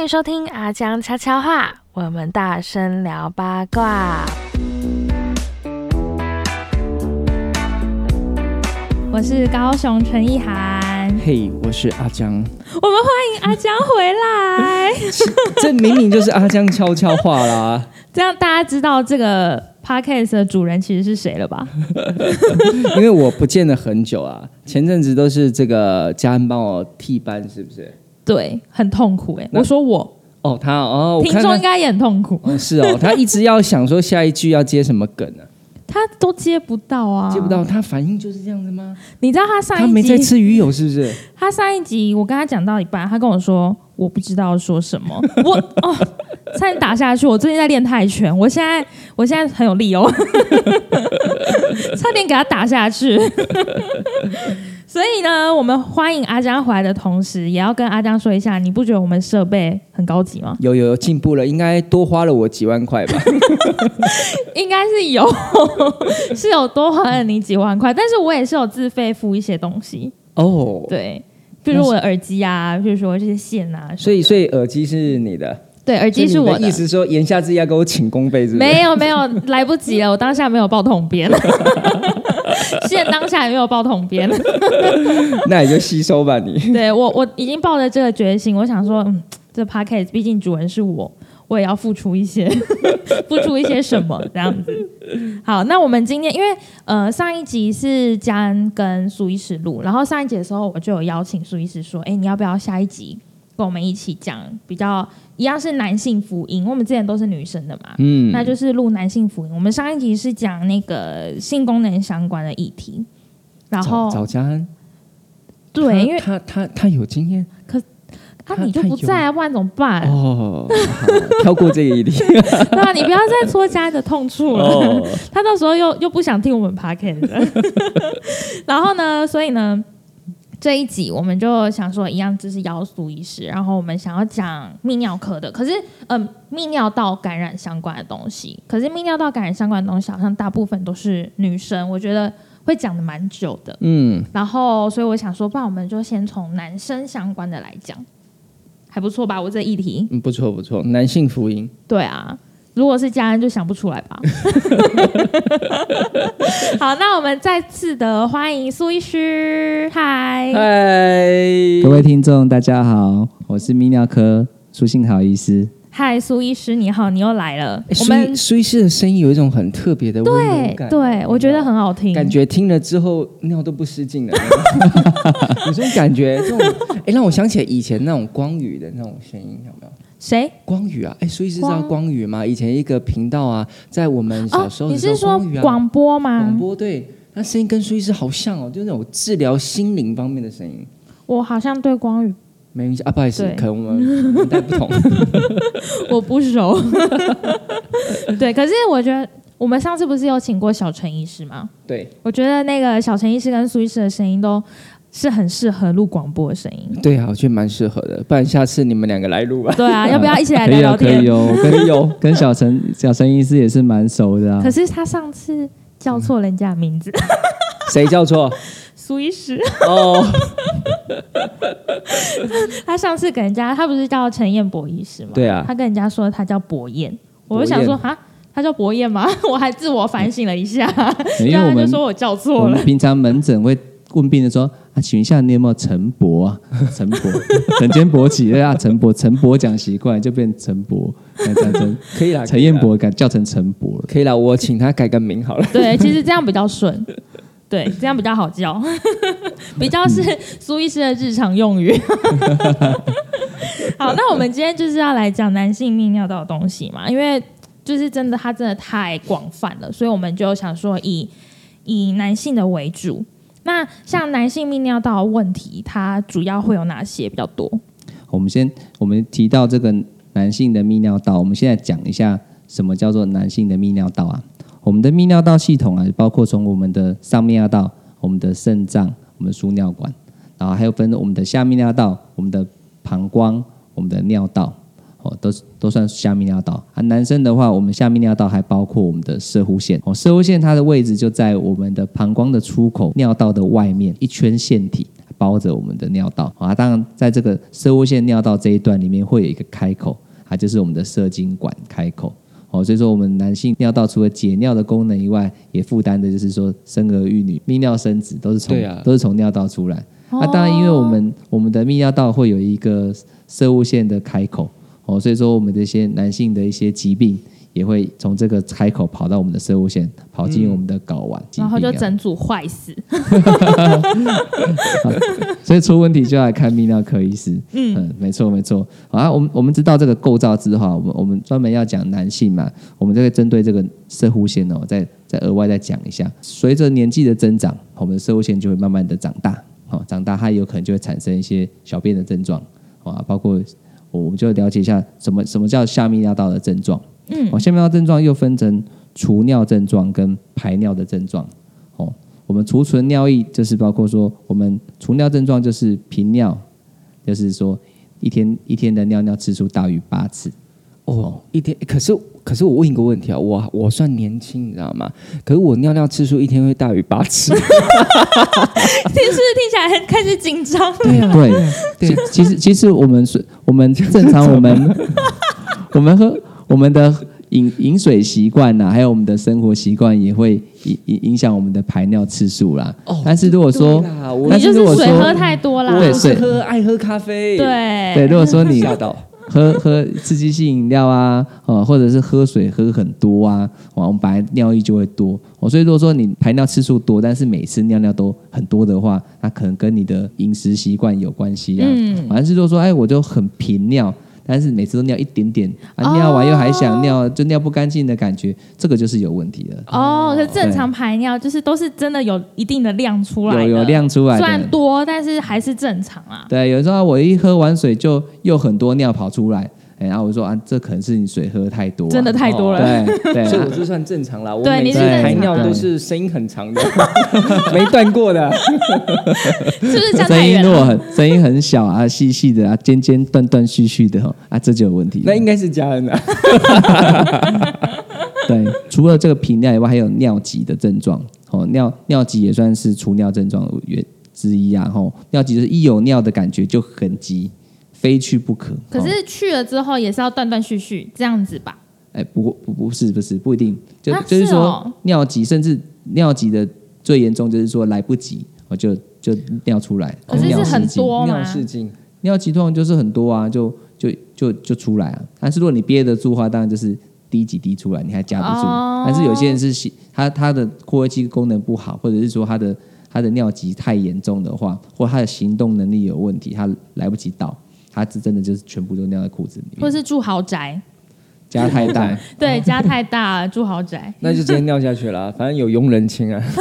欢迎收听阿江悄悄话，我们大声聊八卦。我是高雄陈意涵，嘿，我是阿江。我们欢迎阿江回来。这明明就是阿江悄悄话啦，这样大家知道这个 podcast 的主人其实是谁了吧？因为我不见了很久啊，前阵子都是这个家恩帮我替班，是不是？对，很痛苦哎、那我说我，哦，他哦，我听众应该也很痛苦，哦是哦，他一直要想说下一句要接什么梗呢、他都接不到啊，接不到，。他反应就是这样子吗？你知道他上他没在一集，吃鱼友是不是？他上一集我跟他讲到一半，他跟我说我不知道说什么，我哦，差点打下去。我最近在练泰拳，我现在我现在很有力哦，差点给他打下去。所以呢，我们欢迎阿江回来的同时，也要跟阿江说一下，你不觉得我们设备很高级吗？有有有进步了，应该多花了我几万块吧？应该是有，是有多花了你几万块，但是我也是有自费付一些东西，哦，对，比如我的耳机啊，比如说这些线啊，所以所以耳机是你的，对，耳机是我的。意思说言下之意要给我请公费？没有没有，来不及了，我当下没有报统编，现当下也没有报统编。那你就吸收吧你。对我我已经抱着这个决心，我想说，嗯，这 podcast 毕竟主人是我，我也要付出一些，付出一些什么这样子。好，那我们今天因为呃上一集是嘉恩跟苏医师录，然后上一集的时候我就有邀请苏医师说，哎，你要不要下一集跟我们一起讲比较一样是男性福音，我们之前都是女生的嘛，嗯，那就是录男性福音。我们上一集是讲那个性功能相关的议题，然后找找嘉恩，对，因为他他他有经验？可他你就不在啊，不然怎么办？哦，跳过这个议题。对啊，你不要再戳家的痛处了。哦，他到时候又又不想听我们 p o c a s t 然后呢，所以呢，这一集我们就想说，一样就是妖素医师，然后我们想要讲泌尿科的，可是嗯、泌尿道感染相关的东西，可是泌尿道感染相关的东西好像大部分都是女生，我觉得会讲的蛮久的。嗯，然后，所以我想说，不然我们就先从男生相关的来讲，还不错吧？我这议题，嗯不错不错，男性福音，对啊，如果是家人就想不出来吧。好，那我们再次的欢迎苏医师，嗨，嗨，各位听众，大家好，我是泌尿科苏信豪医师。嗨，苏医师你好，你又来了。我苏们苏医师的声音有一种很特别的温柔对感，对，我觉得很好听，感觉听了之后尿都不失禁了，有这种感觉，这种哎让我想起来以前那种光宇的那种声音，有？谁？光宇啊，哎，苏医师知道光光宇吗？以前一个频道啊，在我们小时候你是说广播吗？广播对，那声音跟苏医师好像哦，就是那种治疗心灵方面的声音。我好像对光宇没印象啊，不好意思，可能我们年代不同。我不熟。对，可是我觉得我们上次不是有请过小陈医师吗？对我觉得那个小陈医师跟苏医师的声音都是很适合录广播的声音。对啊，我觉得蛮适合的，不然下次你们两个来录吧。对啊，要不要一起来可以哦，聊聊天？可以哦，我跟有跟小陈小陈医师也是蛮熟的啊可。是他上次叫错人家名字，谁叫错？苏医师。哦，他上次给人家，他不是叫陈彦博医师吗？对啊他跟人家说他叫博彦，我就想说哈，他叫博彦吗？我还自我反省了一下，因为我们他就说我叫我错了们。平常门诊会问病人说啊，请问一下你有没有陈伯啊？陈伯，整间勃起对啊，陈伯，陈伯讲习惯就变陈伯，那这样陈可以啦，陈彦博改叫成陈伯了。可以啦，我请他改个名好了。对，其实这样比较顺，对，这样比较好叫，比较是苏医师的日常用语。好，那我们今天就是要来讲男性泌尿道的东西嘛，因为就是真的它真的太广泛了，所以我们就想说以以男性的为主。那像男性泌尿道问题，它主要会有哪些比较多？我们先我们提到这个男性的泌尿道，我们现在讲一下什么叫做男性的泌尿道啊？我们的泌尿道系统啊，包括从我们的上泌尿道、我们的肾脏、我们输尿管，然后还有分我们的下泌尿道、我们的膀胱、我们的尿道，哦，都是都算下泌尿道啊。男生的话，我们下泌尿道还包括我们的射护腺哦，射护腺它的位置就在我们的膀胱的出口尿道的外面一圈腺体。包着我们的尿道啊。当然，在这个射物线尿道这一段里面会有一个开口，它就是我们的射精管开口。哦，所以说我们男性尿道除了解尿的功能以外，也负担的就是说生儿育女、泌尿生子都是从、啊都是从尿道出来。那、当然，因为我们我们的泌尿道会有一个射物线的开口，哦，所以说我们这些男性的一些疾病也会从这个开口跑到我们的射物线，跑进我们的睾丸、然后就啊整组坏死。所以出问题就要来看泌尿科医师。嗯没错没错。好啊，我们我们知道这个构造之后，我们我们专门要讲男性嘛，我们就会针对这个射护腺哦，再再额外再讲一下。随着年纪的增长，我们的射护腺就会慢慢的长大，哦、长大它有可能就会产生一些小便的症状，啊，包括我们就了解一下什么什么叫下泌尿道的症状。嗯，哦，下泌尿道症状又分成除尿症状跟排尿的症状。哦，我们储存尿液就是包括说，我们除尿症状就是频尿，就是说一天一天的尿尿次数大于八次。哦，一天。可是可是我问一个问题啊，我我算年轻，你知道吗？可是我尿尿次数一天会大于八次。听是不是听起来很开始紧张？对啊，对，其其实其实我们是，我们正常我们 我们喝我们的饮饮水习惯呐，还有我们的生活习惯也会影影影响我们的排尿次数啦。哦但是如果说你就是如果说水喝太多啦。我是对水喝爱喝咖啡。对对，如果说你吓到。喝喝刺激性饮料啊，哦，或者是喝水喝很多啊，哦，我们本来尿液就会多，哦，所以如果说你排尿次数多，但是每次尿尿都很多的话，那可能跟你的饮食习惯有关系啊。嗯反正是说说，哎，我就很频尿，但是每次都尿一点点，啊，哦尿完又还想尿，就尿不干净的感觉，这个就是有问题的。哦，可是正常排尿就是都是真的有一定的量出来的，有有量出来的虽然多，但是还是正常啊。对，有时候我一喝完水就又很多尿跑出来，哎，然后我说啊，这可能是你水喝太多啊、真的太多了。对对，啊所以我这算正常啦。我每次对你是正排尿都是声音很长的，没断过的。是不是声太远了？音如果很声音很小啊，细细的啊，尖尖断断续续的哦啊，这就有问题。那应该是家人的。对，除了这个频尿以外，还有尿急的症状。哦，尿尿急也算是除尿症状原之一啊。吼、尿急就是一有尿的感觉就很急，非去不可。哦可是去了之后也是要断断续续这样子吧？哎，不不不是不是不一定，就、啊就是说、哦尿急，甚至尿急的最严重就是说来不及，我就就尿出来。可是尿是很多尿吗？失禁，尿急通常就是很多啊，就就就就出来啊。但是如果你憋得住的话，当然就是滴几滴出来，你还夹不住。哦但是有些人是他他的括约肌功能不好，或者是说他的他的尿急太严重的话，或他的行动能力有问题，他来不及倒，他是真的就是全部都尿在裤子里面，或是住豪宅？家太大。对，家太大，住豪宅，那就直接尿下去了，反正有佣人亲啊。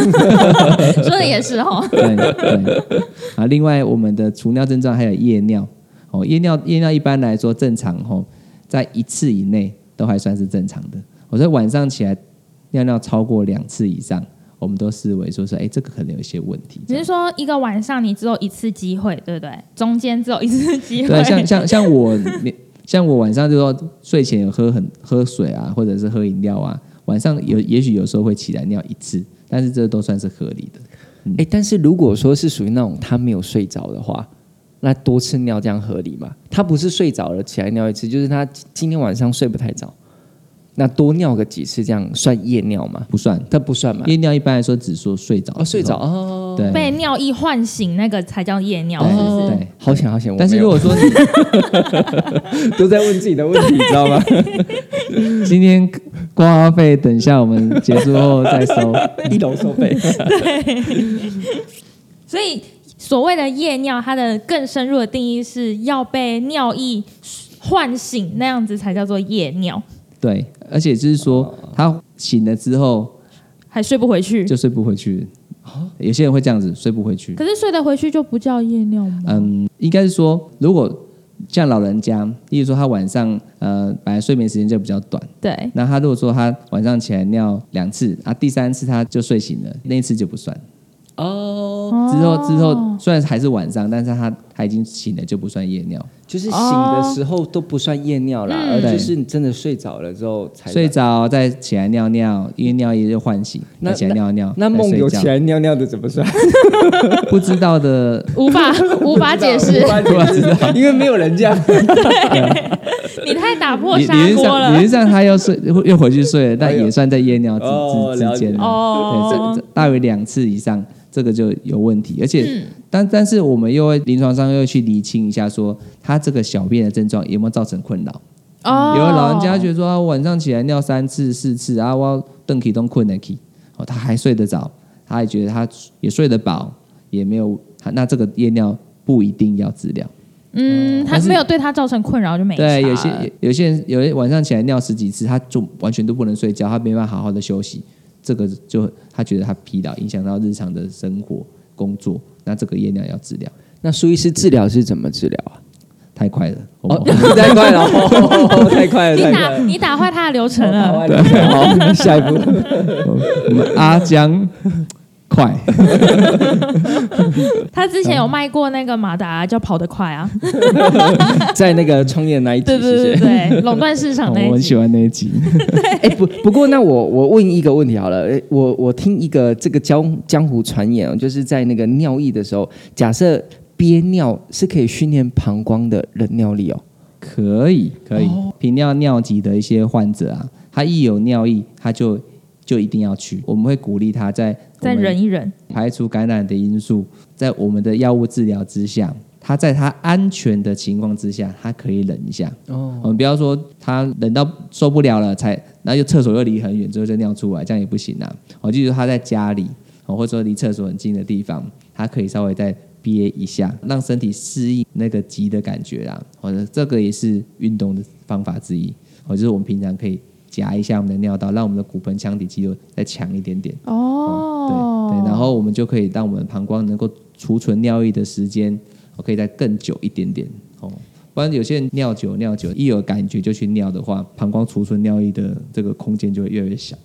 说的也是哦。对对啊，另外我们的除尿症状还有夜尿哦，夜尿夜尿一般来说正常哦，在一次以内都还算是正常的。我在晚上起来尿尿超过两次以上，我们都视为说是哎，这个可能有一些问题。这样你是说一个晚上你只有一次机会，对不对？中间只有一次机会。对，像像像我像我晚上就说睡前有喝很喝水啊，或者是喝饮料啊，晚上有也许有时候会起来尿一次，但是这都算是合理的。哎，但是如果说是属于那种他没有睡着的话，那多次尿这样合理吗？他不是睡着了起来尿一次，就是他今天晚上睡不太着，那多尿个几次这样算夜尿吗？不算，它不算嘛？夜尿一般来说只说睡着哦，睡着哦，对被尿意唤醒，那个才叫夜尿，对是不是？对好险好险，但是如果说你 都在问自己的问题，你知道吗？今天挂号费，等一下我们结束后再收。一楼收费，对所以所谓的夜尿，它的更深入的定义是要被尿意唤醒，那样子才叫做夜尿，对，而且就是说，他醒了之后还睡不回去。就睡不回去。有些人会这样子睡不回去。可是睡得回去就不叫夜尿吗？嗯，应该是说，如果像老人家，例如说他晚上呃本来睡眠时间就比较短，对，那他如果说他晚上起来尿两次啊，第三次他就睡醒了，那一次就不算。哦，之后之后虽然还是晚上，但是他他已经醒了就不算夜尿。就是醒的时候都不算夜尿啦，嗯而就是你真的睡着了之后才睡着再起来尿尿，因为尿液就唤醒，那再起来尿尿。那梦游起来尿尿的怎么算？不知道的，无法无法解释 无，法解释，因为没有人这样。你太打破砂理理论锅了上理论。上他要睡又回去睡了，但也算在夜尿之之之间啊哦大于两次以上，这个就有问题。而且，嗯但但是我们又会临床上又去厘清一下，说他这个小便的症状有没有造成困扰。哦有的老人家觉得说，啊、我晚上起来尿三次四次啊，我要蹬起都困得起，哦，他还睡得着，他也觉得他也睡得饱，也没有，那这个夜尿不一定要治疗。嗯，他是没有对他造成困扰就没对，有些有些人有些晚上起来尿十几次，他就完全都不能睡觉，他没办法好好的休息，这个就他觉得他疲劳，影响到日常的生活工作，那这个夜尿要治疗，那苏医师治疗是怎么治疗啊？太快了，哦哦，，太快了，哦 太快了，你。打你打坏他的流程 了。对，好，下一步。我们阿江快，他之前有卖过那个马达，叫跑得快啊。在那个创业那一集，对对对谢谢。对，垄断市场 那一集我很喜。欢那一集，哎，不不过那我我问一个问题好了，哎，我我听一个这个江江湖传言哦，就是在那个尿意的时候，假设憋尿是可以训练膀胱的忍尿力哦。可以可以，频尿尿急的一些患者啊，他一有尿意，他就就一定要去，我们会鼓励他在再忍一忍，排除感染的因素，在我们的药物治疗之下，他在他安全的情况之下，他可以忍一下。哦，我们不要说他忍到受不了了才，然后又厕所又离很远之后就尿出来，这样也不行啊。哦，就是他在家里，哦，或者说离厕所很近的地方，他可以稍微再憋一下，让身体适应那个急的感觉啦。或者这个也是运动的方法之一。哦，就是我们平常可以夹一下我们的尿道，让我们的骨盆腔底肌肉再强一点点。哦，对对，然后我们就可以让我们膀胱能够储存尿液的时间，我，可以再更久一点点哦。不然有些人尿久尿久，一有感觉就去尿的话，膀胱储存尿液的这个空间就会越来越小。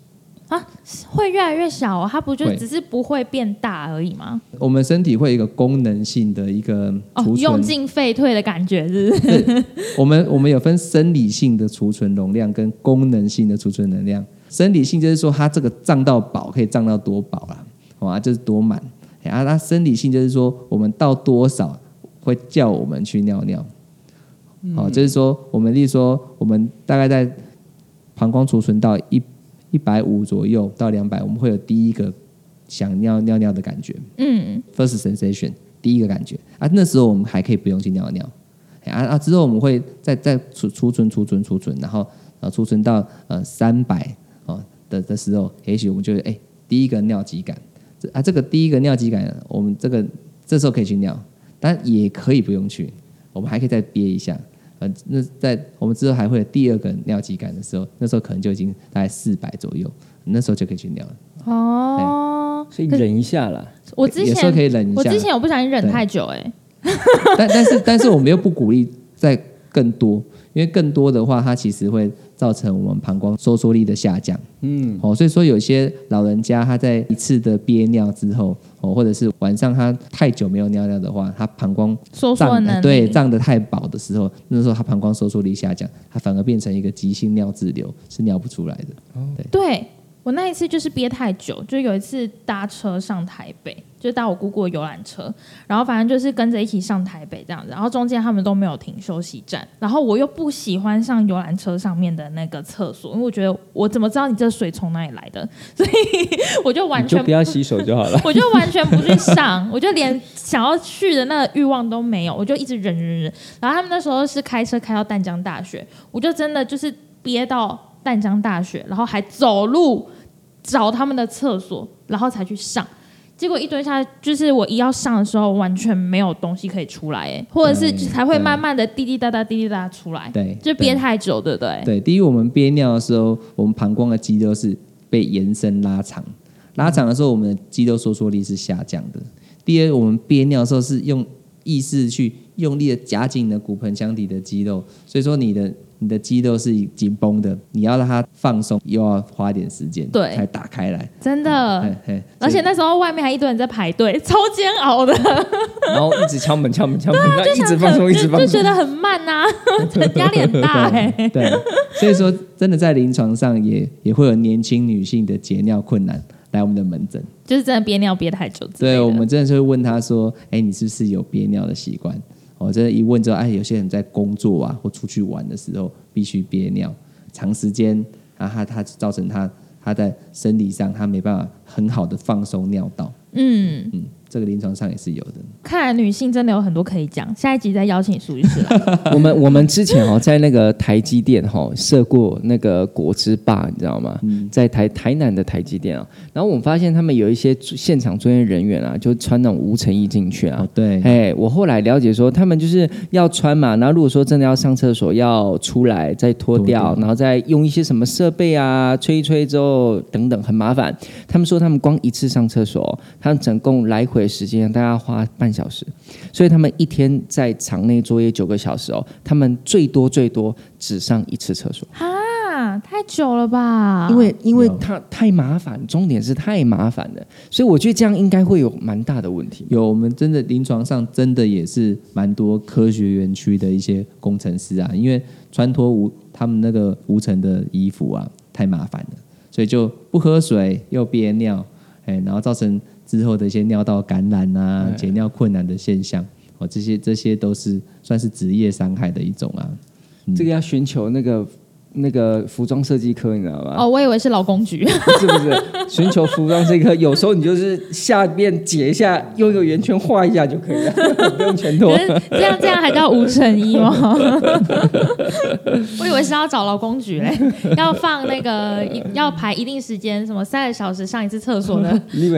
啊，会越来越小哦，它不就只是不会变大而已吗？我们身体会有一个功能性的一个哦用进废退的感觉是不是？我们 我们有分生理性的储存容量跟功能性的储存能量。生理性就是说它这个胀到饱可以胀到多饱啦，哇啊，就是多满。啊，那生理性就是说我们到多少会叫我们去尿尿。好、就是说我们例如说我们大概在膀胱储存到一一百五左右到两百，我们会有第一个想尿尿尿的感觉。嗯，first sensation 第一个感觉啊，那时候我们还可以不用去尿尿，哎啊啊，之后我们会再再储储存储存储存，然后呃储存到呃三百哦的的时候，也许我们就会哎第一个尿急感，这啊这个第一个尿急感，我们这个这时候可以去尿，但也可以不用去，我们还可以再憋一下。呃，那在我们之后还会有第二个尿急感的时候，那时候可能就已经大概四百左右，那时候就可以去尿了。哦，所以忍一下啦。我之有时候可前以忍一下。我之前我不小心忍太久，哎，但但是但是我们又不鼓励再更多，因为更多的话，它其实会造成我们膀胱收缩力的下降。嗯，哦，所以说有些老人家他在一次的憋尿之后，哦，或者是晚上他太久没有尿尿的话，他膀胱收缩能力，对胀得太饱的时候，那时候他膀胱收缩力下降，他反而变成一个急性尿滞留，是尿不出来的。对我那一次就是憋太久，就有一次搭车上台北，就搭我姑姑的游览车，然后反正就是跟着一起上台北这样子，然后中间他们都没有停休息站，然后我又不喜欢上游览车上面的那个厕所，因为我觉得我怎么知道你这水从哪里来的，所以我就完全就不要洗手就好了。我就完全不去上，我就连想要去的那个欲望都没有，我就一直忍忍忍。然后他们那时候是开车开到淡江大学，我就真的就是憋到淡江大学，然后还走路找他们的厕所，然后才去上。结果一蹲下，就是我一要上的时候，完全没有东西可以出来，哎，或者是才会慢慢的滴滴答答、滴滴答答出来，对，就憋太久，对不对？对，第一，我们憋尿的时候，我们膀胱的肌肉是被延伸拉长，拉长的时候，我们的肌肉收缩力是下降的。第二，我们憋尿的时候是用意识去用力的夹紧你的骨盆腔底的肌肉，所以说你的你的肌肉是紧绷的，你要让它放松，又要花点时间，对才打开来。真的嘿。嘿而且那时候外面还一堆人在排队，超煎熬的，然后一直敲门敲门敲门，然后一直放松一直放松就就觉。得很慢呐、很 压力很大哎、对，所以说真的在临床上也也会有年轻女性的解尿困难来我们的门诊。就是真的憋尿憋太久对，我们真的是会问她说：“哎，你是不是有憋尿的习惯？”我、真的，一问之后，哎，有些人在工作啊或出去玩的时候必须憋尿，长时间，然后他他造成他他在生理上他没办法很好的放松尿道。嗯，嗯，这个临床上也是有的。看来女性真的有很多可以讲，下一集再邀请苏医师来。我们我们之前哦，在那个台积电哈设过那个果汁霸，你知道吗？在台台南的台积电啊，然后我们发现他们有一些现场专业人员啊，就穿那种无尘衣进去啊哦，。对，哎，我后来了解说，他们就是要穿嘛，然后如果说真的要上厕所，要出来再脱掉然后再用一些什么设备啊，吹一吹之后等等，很麻烦。他们说他们光一次上厕所，他们总共来回时间大概花半小时，所以他们一天在场内作业九个小时哦，他们最多最多只上一次厕所，啊，太久了吧？因为因为他太麻烦，重点是太麻烦了，所以我觉得这样应该会有蛮大的问题。有我们真的临床上真的也是蛮多科学园区的一些工程师啊，因为穿脱无他们那个无尘的衣服啊，太麻烦了，所以就不喝水又憋尿，哎，然后造成之后的一些尿道感染啊、哎解尿困难的现象，哦，这些这些都是算是职业伤害的一种啊。这个要寻求那个那个服装设计科，你知道吗？哦，我以为是劳工局。是不是？寻求服装这个，有时候你就是下面解一下，用一个圆圈画一下就可以了，不用全脱这样这样还叫无尘衣吗？我以为是要找劳工局嘞，要放那个一要排一定时间，什么三个小时上一次厕所的。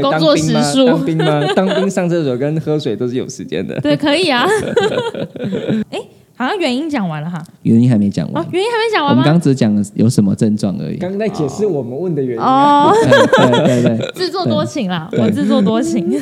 工作时数当兵吗？当兵上厕所跟喝水都是有时间的。对，可以啊。哎、好像原因讲完了哈。原因还没讲完，哦，原因还没讲我完吗？们刚只讲了有什么症状而已。刚刚在解释我们问的原因啊。哦，对对对，自作多情啦，我自作多情。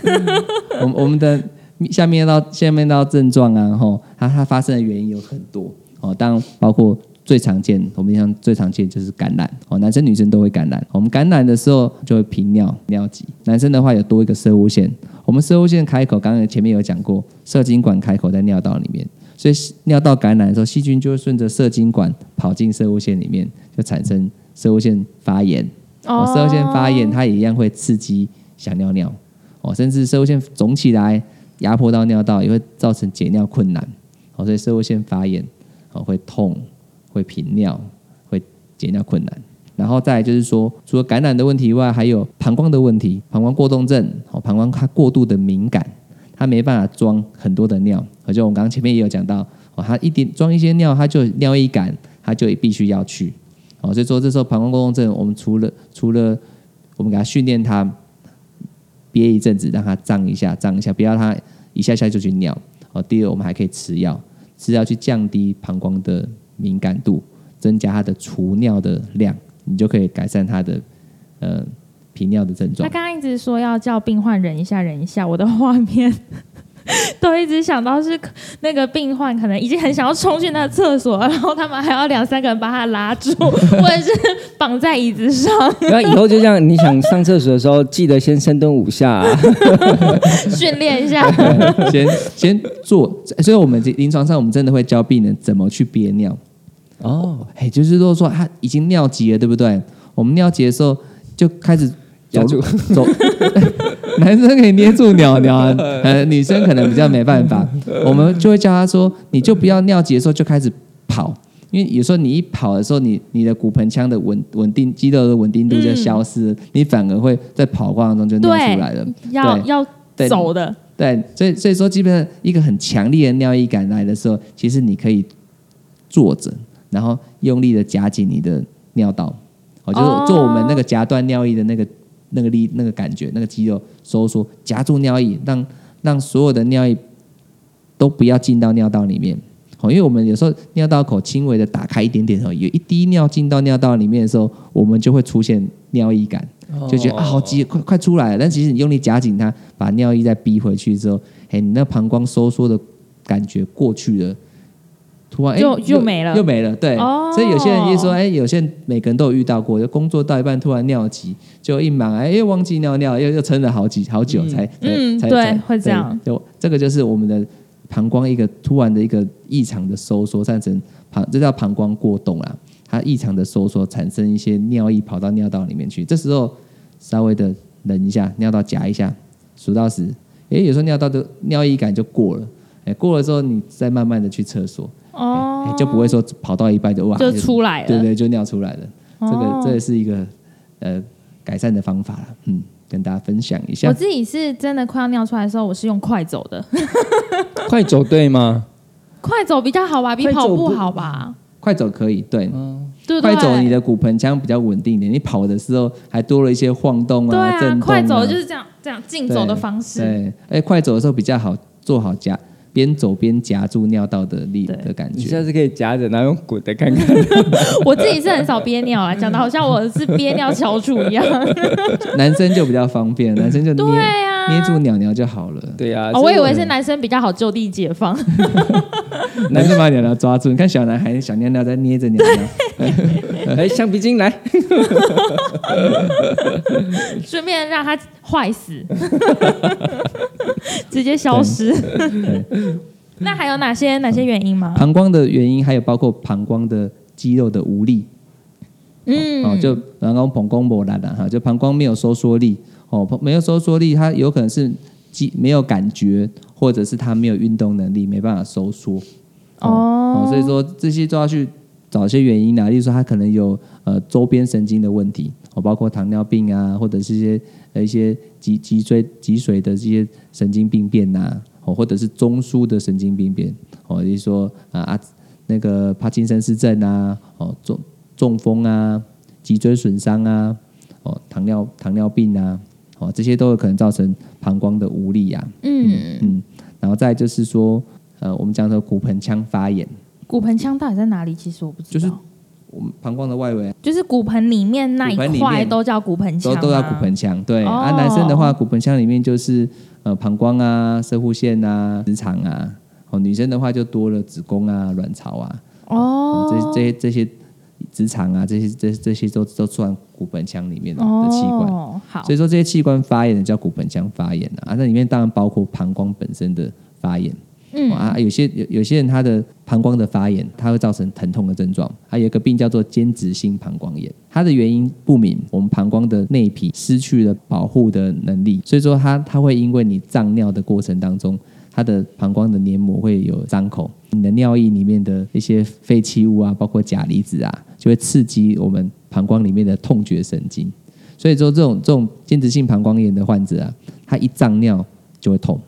我们我们的下面到下面到症状啊，吼，它它发生的原因有很多哦，当然包括最常见，我们像最常见就是感染哦，男生女生都会感染。我们感染的时候就会频尿、尿急，男生的话有多一个射物线，我们射物线开口，刚刚前面有讲过，射精管开口在尿道里面，所以尿道感染的时候，细菌就会顺着射精管跑进射物线里面，就产生射物腺发炎。哦，射物腺发炎，它也一样会刺激想尿尿，哦，甚至射物线肿起来，压迫到尿道，也会造成解尿困难。哦，所以射物腺发炎，哦，会痛，会频尿，会解尿困难。然后再来就是说，除了感染的问题以外，还有膀胱的问题，膀胱过动症，哦，膀胱它过度的敏感，它没办法装很多的尿。而且我们刚刚前面也有讲到，哦，它一点装一些尿，它就尿意感，它就必须要去。哦，所以说这时候膀胱过动症，我们除了除了我们给他训练他憋一阵子，让他胀一下，胀一下，不要他一下下就去尿。哦，第二我们还可以吃药，吃药去降低膀胱的敏感度，增加它的除尿的量，你就可以改善它的呃频尿的症状他。刚刚一直说要叫病患忍一下，忍一下，我的画面 都一直想到是那个病患可能已经很想要冲去那个厕所，然后他们还要两三个人把他拉住，或者是绑在椅子上然后以后就这样，你想上厕所的时候，记得先深蹲五下、啊。训练一下。先先做，所以我们临床上我们真的会教病人怎么去憋尿。哦，哎，就是说说他已经尿急了，对不对？我们尿急的时候就开始走走，男生可以捏住鸟鸟啊，呃，女生可能比较没办法。我们就会教他说，你就不要尿急的时候就开始跑，因为有时候你一跑的时候，你你的骨盆腔的稳稳定肌肉的稳定度就消失了，你反而会在跑过程中就尿出来了。对要要走的，对，所以所以说，基本上一个很强烈的尿意感来的时候，其实你可以坐着，然后用力的夹紧你的尿道，哦，就是哦做我们那个夹断尿液的那个那个力那个感觉，那个肌肉收缩，夹住尿液，让让所有的尿液都不要进到尿道里面。好，因为我们有时候尿道口轻微的打开一点点哦，有一滴尿进到尿道里面的时候，我们就会出现尿意感。就觉得啊好急，快快出来了。但其实你用力夹紧它，把尿液再逼回去之后，哎，你那膀胱收缩的感觉过去了，突然哎就就又没了又没了。对，哦所以有些人就说，哎，有些人每个人都有遇到过，就工作到一半突然尿急，就一忙哎又忘记尿尿，又又撑了好几好久才才才嗯对才会这样就这个就是我们的膀胱一个突然的一个异常的收缩，造成膀这叫膀胱过动啦。它异常的收缩，产生一些尿液跑到尿道里面去。这时候稍微的忍一下，尿道夹一下，数到十，诶，有时候尿道的尿意感就过了，诶，过了之后你再慢慢的去厕所，哦诶，就不会说跑到一半就哇就出来了。对对，就尿出来了。这个哦这也是一个呃改善的方法了，嗯，跟大家分享一下我。自己是真的快要尿出来的时候，我是用快走的，快走对吗？快走比较好吧，比跑步好吧？快走可以，对，对对？快走你的骨盆腔比较稳定一点，你跑的时候还多了一些晃动对啊、震动啊，快走啊就是这样这样竞走的方式。对，哎，快走的时候比较好做好夹，边走边夹住尿道的力的感觉。你下次可以夹着，然后用滚的看看。我自己是很少憋尿啊，讲的好像我是憋尿翘楚一样。男生就比较方便，男生就对捏啊，捏住尿尿就好了。对呀、哦，我以为是男生比较好就地解放，男生把鸟鸟抓住，你看小男孩小尿尿在捏着鸟鸟，哎，橡皮筋来，顺便让它坏死，直接消失。那还有哪些哪些原因吗？膀胱的原因还有包括膀胱的肌肉的无力，嗯，哦，就膀胱膀胱没力了哈，就膀胱没有收缩力，哦，没有收缩力，它有可能是肌没有感觉，或者是它没有运动能力，没办法收缩。哦所以说这些都要去找一些原因啊，例如说他可能有呃周边神经的问题，哦，包括糖尿病啊，或者是一些呃一些脊脊椎脊髓的这些神经病变呐、哦，或者是中枢的神经病变，哦，例如说啊啊那个帕金森氏症啊，哦中中风啊，脊椎损伤啊，哦糖尿糖尿病啊，哦这些都有可能造成膀胱的无力啊，嗯，嗯，然后再就是说呃我们讲的骨盆腔发炎。骨盆腔到底在哪里？其实我不知道，就是我们膀胱的外围。啊就是骨盆里面那一块都叫骨盆腔吗，都都叫骨盆腔，对、哦。啊，男生的话，骨盆腔里面就是呃膀胱啊、射护腺啊、直肠啊，哦，女生的话就多了子宫啊、卵巢啊，哦。哦，，这这些这些直肠啊，这些这这些都都算骨盆腔里面的、的器官。哦，好。所，以说这些器官发炎的叫骨盆腔发炎啊，啊，那里面当然包括膀胱本身的发炎。嗯啊，有些有有些人他的膀胱的发炎，它会造成疼痛的症状。还有一个病叫做间质性膀胱炎，它的原因不明。我们膀胱的内皮失去了保护的能力，所以说它它会因为你胀尿的过程当中，它的膀胱的黏膜会有伤口，你的尿液里面的一些废弃物啊，包括钾离子啊，就会刺激我们膀胱里面的痛觉神经。所以说这种这种间质性膀胱炎的患者啊，他一胀尿就会痛，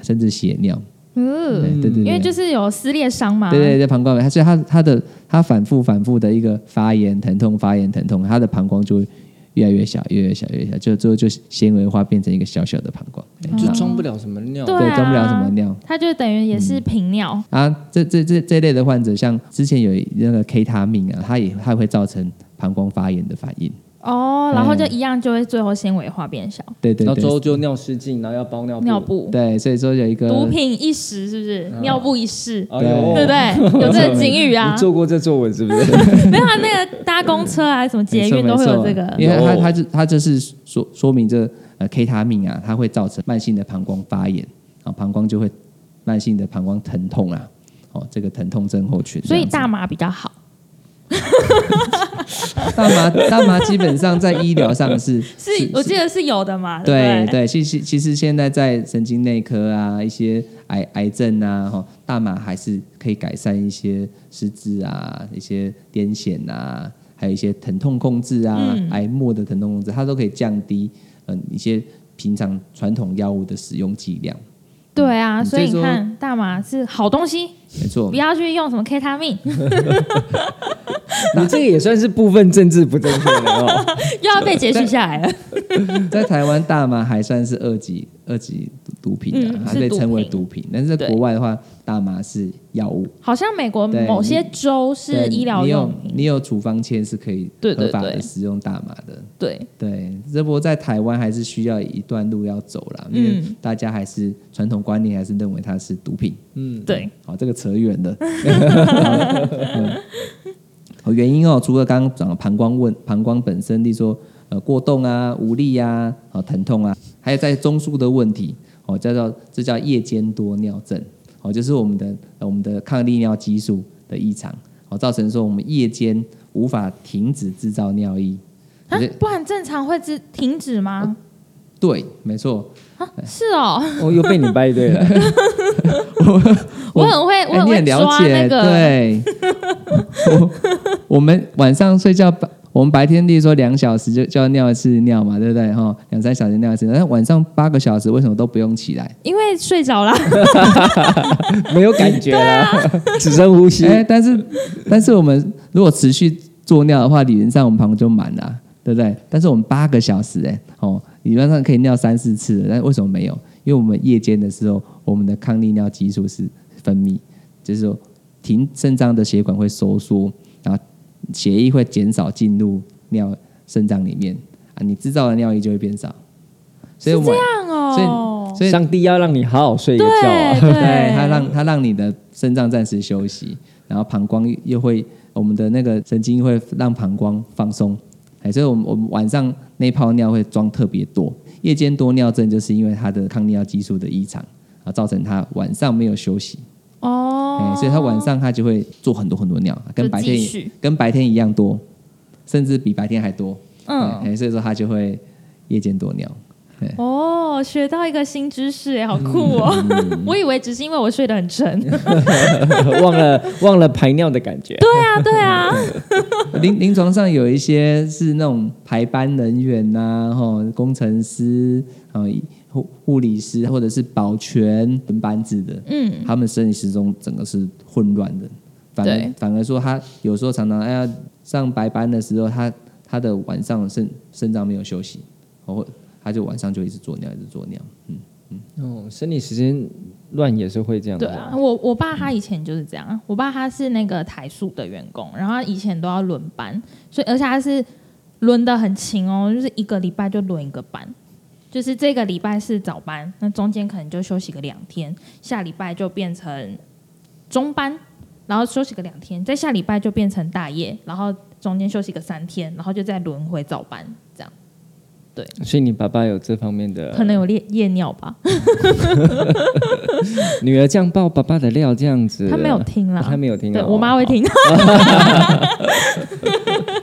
甚至血尿。嗯，对对对，因为就是有撕裂伤嘛，对对对，膀胱所以它它的它反复反复的一个发炎疼痛发炎疼痛，它的膀胱就会越来越小，越来越小，越来越小，就最后就纤维化变成一个小小的膀胱，就装不了什么尿。对对，装不了什么啊尿。它就等于也是频尿，啊。这这这这类的患者，像之前有那个 K 他命啊，它也它会造成膀胱发炎的反应。哦，然后就一样就会最后纤维化变小，对对然后之后对，就尿失禁，然后要包尿布。尿布。对，所以说有一个毒品一时是不是？尿布一世，哎呦，对不对？有这个警语啊你，做过这作文是不是？没有啊？那个搭公车啊，什么捷运都会有这个。因为它有它就它就是说说明这呃 K 他命啊，它会造成慢性的膀胱发炎，啊，膀胱就会慢性的膀胱疼痛啊，哦，这个疼痛症候群这样子。所以大麻比较好。大麻大麻基本上在医疗上是 是我记得是有的嘛，对对其实其实现在在神经内科啊，一些癌癌症啊，哈，大麻还是可以改善一些失智啊，一些癫痫啊，还有一些疼痛控制啊，嗯癌末的疼痛控制，它都可以降低嗯、一些平常传统药物的使用剂量。对啊，所以你嗯所以说看大麻是好东西，没错不，要去用什么 K 他命，你这个也算是部分政治不正确的哦。又要被截取下来了。在台湾大麻还算是二级二级毒品啊，嗯它被称为毒品。但是在国外的话，大麻是药物，好像美国某些州是对医疗你有用品，你有处方签是可以合法的对使用大麻的。对，对，这不过在台湾还是需要一段路要走啦，因为嗯大家还是传统观念还是认为它是毒品。嗯，对，好，这个扯远了。原因哦，除了刚刚讲的膀胱问膀胱本身，例如说呃过动啊、无力啊、哦疼痛啊，还有在中枢的问题哦，叫做这叫夜间多尿症哦，就是我们的呃我们的抗利尿激素的异常哦，造成说我们夜间无法停止制造尿液。啊，不然正常会止停止吗？对，没错，啊，是哦，我，又被你掰对了。我很会，我哎，很会你很了解，抓那个，对。我我们晚上睡觉，我们白天例如说两小时就就要尿一次尿嘛，对不对？哈，两三小时尿一次，但晚上八个小时为什么都不用起来？因为睡着了，没有感觉了，只剩呼吸。哎，但是但是我们如果持续做尿的话，理论上我们膀胱就满了啊，对不对？但是我们八个小时，哎，哦，理论上可以尿三四次的，但为什么没有？因为我们夜间的时候，我们的抗利尿激素是分泌，就是说停肾脏的血管会收缩，然后血液会减少进入尿肾脏里面。啊，你制造的尿液就会变少。所以我们这样哦，所以上帝要让你好好睡一个觉啊！对对，它让它让你的肾脏暂时休息，然后膀胱又会我们的那个神经会让膀胱放松，哎，所以我们我们晚上那泡尿会装特别多，夜间多尿症就是因为它的抗利尿激素的异常啊，造成它晚上没有休息，哦。哎，，所以它晚上它就会做很多很多尿，跟白天跟白天一样多，甚至比白天还多，嗯，哎，所以说它就会夜间多尿。哦，学到一个新知识，哎，好酷哦！我以为只是因为我睡得很沉，忘了忘了排尿的感觉。对啊，对啊，临临床上有一些是那种排班人员呐、吼工程师啊、护护理师或者是保全轮班制的，嗯，他们生理时钟整个是混乱的，反而反而说他有时候常常哎呀上白班的时候，他他的晚上肾肾脏没有休息，然后，他就晚上就一直做尿，一直做尿，嗯嗯，哦，生理时间乱也是会这样子。对啊，我我爸他以前就是这样，我爸他是那个台塑的员工，然后他以前都要轮班，所以而且他是轮的很勤哦，就是一个礼拜就轮一个班，就是这个礼拜是早班，那中间可能就休息个两天，下礼拜就变成中班，然后休息个两天，再下礼拜就变成大夜，然后中间休息个三天，然后就再轮回早班，这样。对所以你爸爸有这方面的，可能有夜夜尿吧，女儿这样爆爸爸的料，这样子，他没有听啦，哦他没有听对哦我妈会听。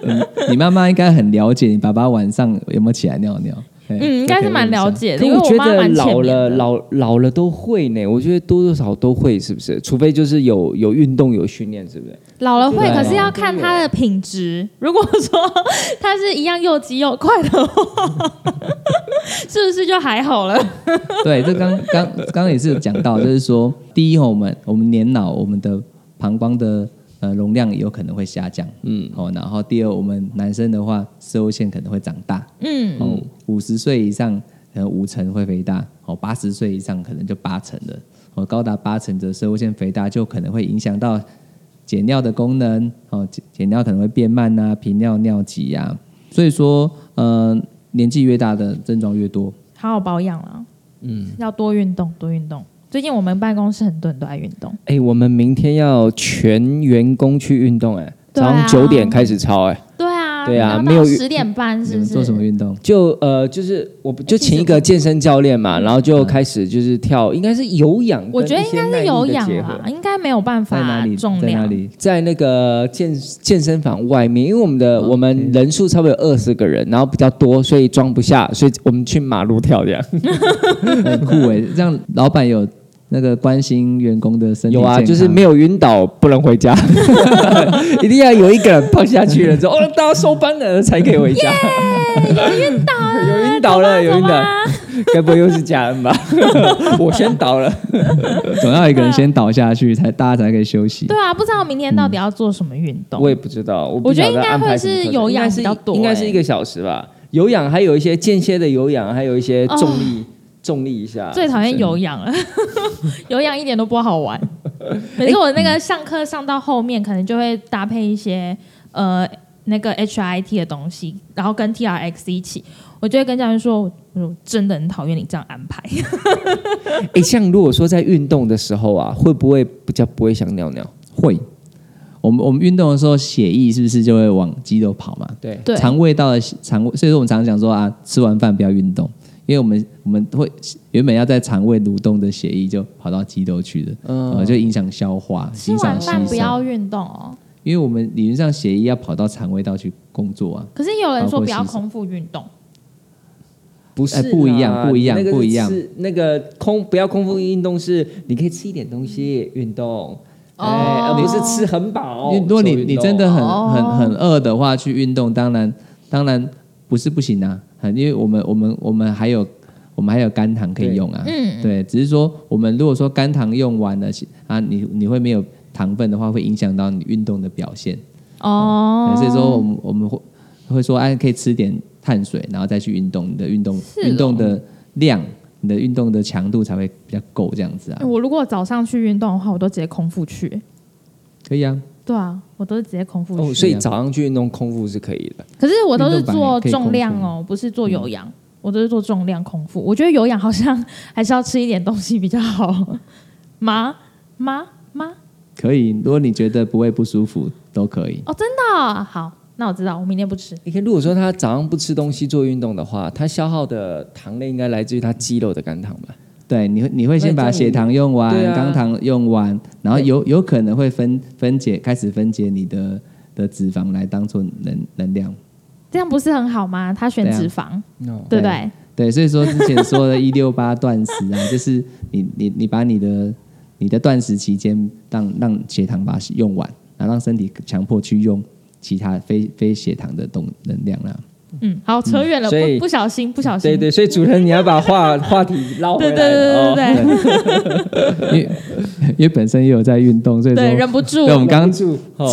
你妈妈应该很了解你爸爸晚上有没有起来尿尿，嗯嗯，应该是蛮了解的，因为我觉得老。了老老了都会呢，我觉得多多少少都会，是不是？除非就是有有运动有训练，是不是？老了会，可是要看它的品质。如果说它是一样又急又快的话，是不是就还好了？对，这刚刚刚刚也是有讲到，就是说，第一，我们我们年老，我们的膀胱的呃容量有可能会下降，嗯，哦，然后第二，我们男生的话，射物线可能会长大，嗯，哦，五十岁以上可能五成会肥大，哦，八十岁以上可能就八成了，哦，高达八成的射物线肥大就可能会影响到解尿的功能，哦，解解尿可能会变慢啊，频尿、尿急呀、所以说，呃，年纪越大的症状越多，好好保养了。嗯，要多运动，多运动。最近我们办公室很多人都在运动。哎，我们明天要全员工去运动，哎，早上九点开始操，哎，对啊，对啊没有十点半，是不是？做什么运动？就呃，就是我就请一个健身教练嘛，然后就开始就是跳，应该是有氧，我觉得应该是有氧吧，应该没有办法？重量。在哪里？在那个健健身房外面，因为我们的、我们人数差不多有二十个人，然后比较多，所以装不下，所以我们去马路跳这样。很酷哎！这样老板有那个关心员工的身体有啊，就是没有晕倒不能回家，一定要有一个人胖下去了之后，哦，大家收班了才可以回家。有晕倒了，有晕倒了，有晕倒了，该不会又是家人吧？我先倒了。总要一个人先倒下去，才大家才可以休息。对啊，不知道明天到底要做什么运动。我也不知道，我觉得应该会是有氧是比较多欸应该是一个小时吧。有氧还有一些间歇的有氧，还有一些重力、重力一下。最讨厌有氧了，有氧一点都不好玩。每次我那个上课上到后面，可能就会搭配一些呃那个 HIT 的东西，然后跟 TRX 一起，我就会跟教练说，我我真的很讨厌你这样安排。哎，像如果说在运动的时候啊，会不会比较不会想尿尿？会。我们我们运动的时候，血液是不是就会往肌肉跑嘛？对，对，肠胃道的肠胃，所以说我们常常讲说啊，吃完饭不要运动，因为我们我们会原本要在肠胃蠕动的血液就跑到肌肉去了，嗯。呃，就影响消化，吃影响吸完饭不。要运动哦。因为我们理论上血液要跑到肠胃道去工作啊，可是有人说不要空腹运动，不是、哎不一样不一样那个是不一样。是那个空不要空腹运动是你可以吃一点东西运动，哎、而不是吃很饱。如果你做运动。你真的很哦很很饿的话，去运动当然当然不是不行啊，很因为我们我们我们还有我们还有肝糖可以用啊，嗯，对，只是说我们如果说肝糖用完了啊，你你会没有糖分的话，会影响到你运动的表现。哦对，所以说我们我们会会说，哎、可以吃点碳水，然后再去运动，你的运动运动的量，你的运动的强度才会比较够这样子啊，我如果早上去运动的话，我都直接空腹去。可以啊，对啊，我都是直接空腹去。哦，所以早上去运动空腹是可以的。可是我都是做重量哦，不是做有氧，我都是做重量空腹。我觉得有氧好像还是要吃一点东西比较好。吗吗吗？可以。如果你觉得不会不舒服，都可以。哦，真的哦、好，那我知道，我明天不吃。你看，如果说他早上不吃东西做运动的话，他消耗的糖类应该来自于他肌肉的肝糖吧？对，你会你会先把血糖用完，糖用完，然后有有可能会分分解，开始分解你的的脂肪来当做能能量。这样不是很好吗？他选脂肪，哦对不对？对，所以说之前说的“一六八断食”啊，就是你你你把你的你的断食期间让让血糖把它用完，然后让身体强迫去用其他非非血糖的动能量啦。嗯，好，扯远了，所以不不小心，不小心。对对，所以主人你要把话 话题捞回来。对对哦对对对 因为因为本身也有在运动，所以说对，忍不住对，我们刚吃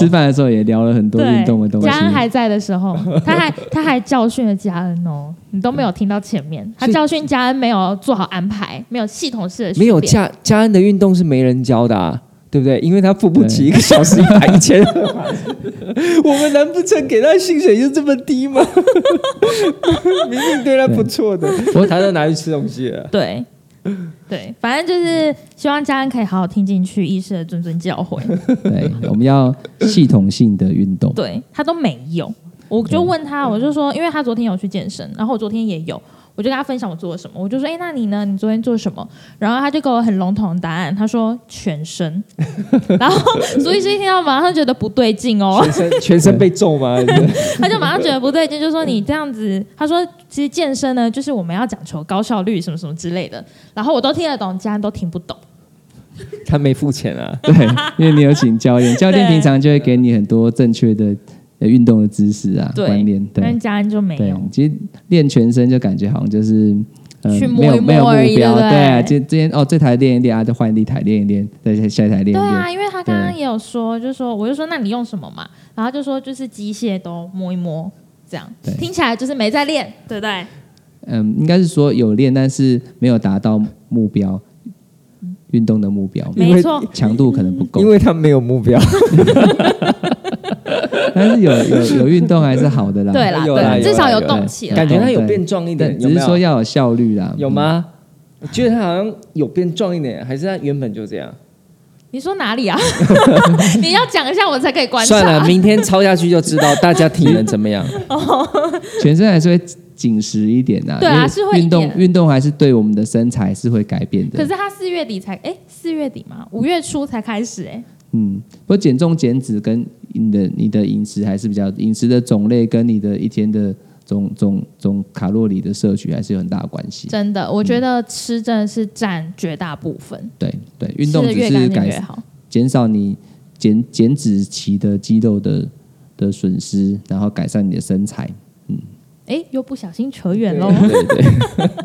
饭的时候也聊了很多运动的东西。嘉恩还在的时候，他还他还教训了嘉恩哦，你都没有听到前面，他教训嘉恩没有做好安排，没有系统式的训练没有嘉嘉恩的运动是没人教的啊。对不对？因为他付不起一个小时一百一千，我们难不成给他薪水就这么低吗？明明对他不错的，他都拿去吃东西了。对对，反正就是希望家人可以好好听进去医师的谆谆教诲。对，我们要系统性的运动。对他都没有，我就问他，我就说，因为他昨天有去健身，然后我昨天也有。我就跟他分享我做了什么，我就说：“哎、那你呢？你昨天做什么？”然后他就给我很笼统的答案，他说：“全身。” 然后苏医师一听到，马上觉得不对劲哦，全身全身被揍吗？他就马上觉得不对劲，就说你这样子，他说其实健身呢，就是我们要讲求高效率什么什么之类的。然后我都听得懂，家人都听不懂。他没付钱啊。对，因为你有请教练，教练平常就会给你很多正确的呃运动的知识啊、对观念。对但家人就没对有，。其实练全身就感觉好像就是。呃去摸一摸没有没有目而已标，对不对对啊，今今天哦这台练一练啊，就换一台练一练，再下一台练一练。对啊，因为他刚刚也有说，就说我就说那你用什么嘛？然后就说就是机械都摸一摸，这样对听起来就是没在练，对不对？嗯，应该是说有练，但是没有达到目标，运动的目标，没错，强度可能不够因。为他没有目标。但是有 有有运动还是好的啦。对啦，有对啦，啦有啦至少有动起来感来。觉他有变壮一点，只是说要有效率啦。有吗？我觉得他好像有变壮一点，还是他原本就这样？你说哪里啊？你要讲一下，我才可以观算了，明天抄下去就知道 大家体能怎么样。哦？全身还是会紧实一点呐。对啊是会一运动点运动还是对我们的身材是会改变的。可是他四月底才，哎，四月底嘛，五月初才开始，哎，嗯，不过减重减脂跟你的你的饮食还是比较饮食的种类跟你的一天的总总总卡路里的摄取还是有很大的关系。真的，我觉得吃真的是占绝大部分，对对，运动只是改净越好。减少你减减脂期的肌肉的的损失，然后改善你的身材。哎，又不小心扯远喽。对对，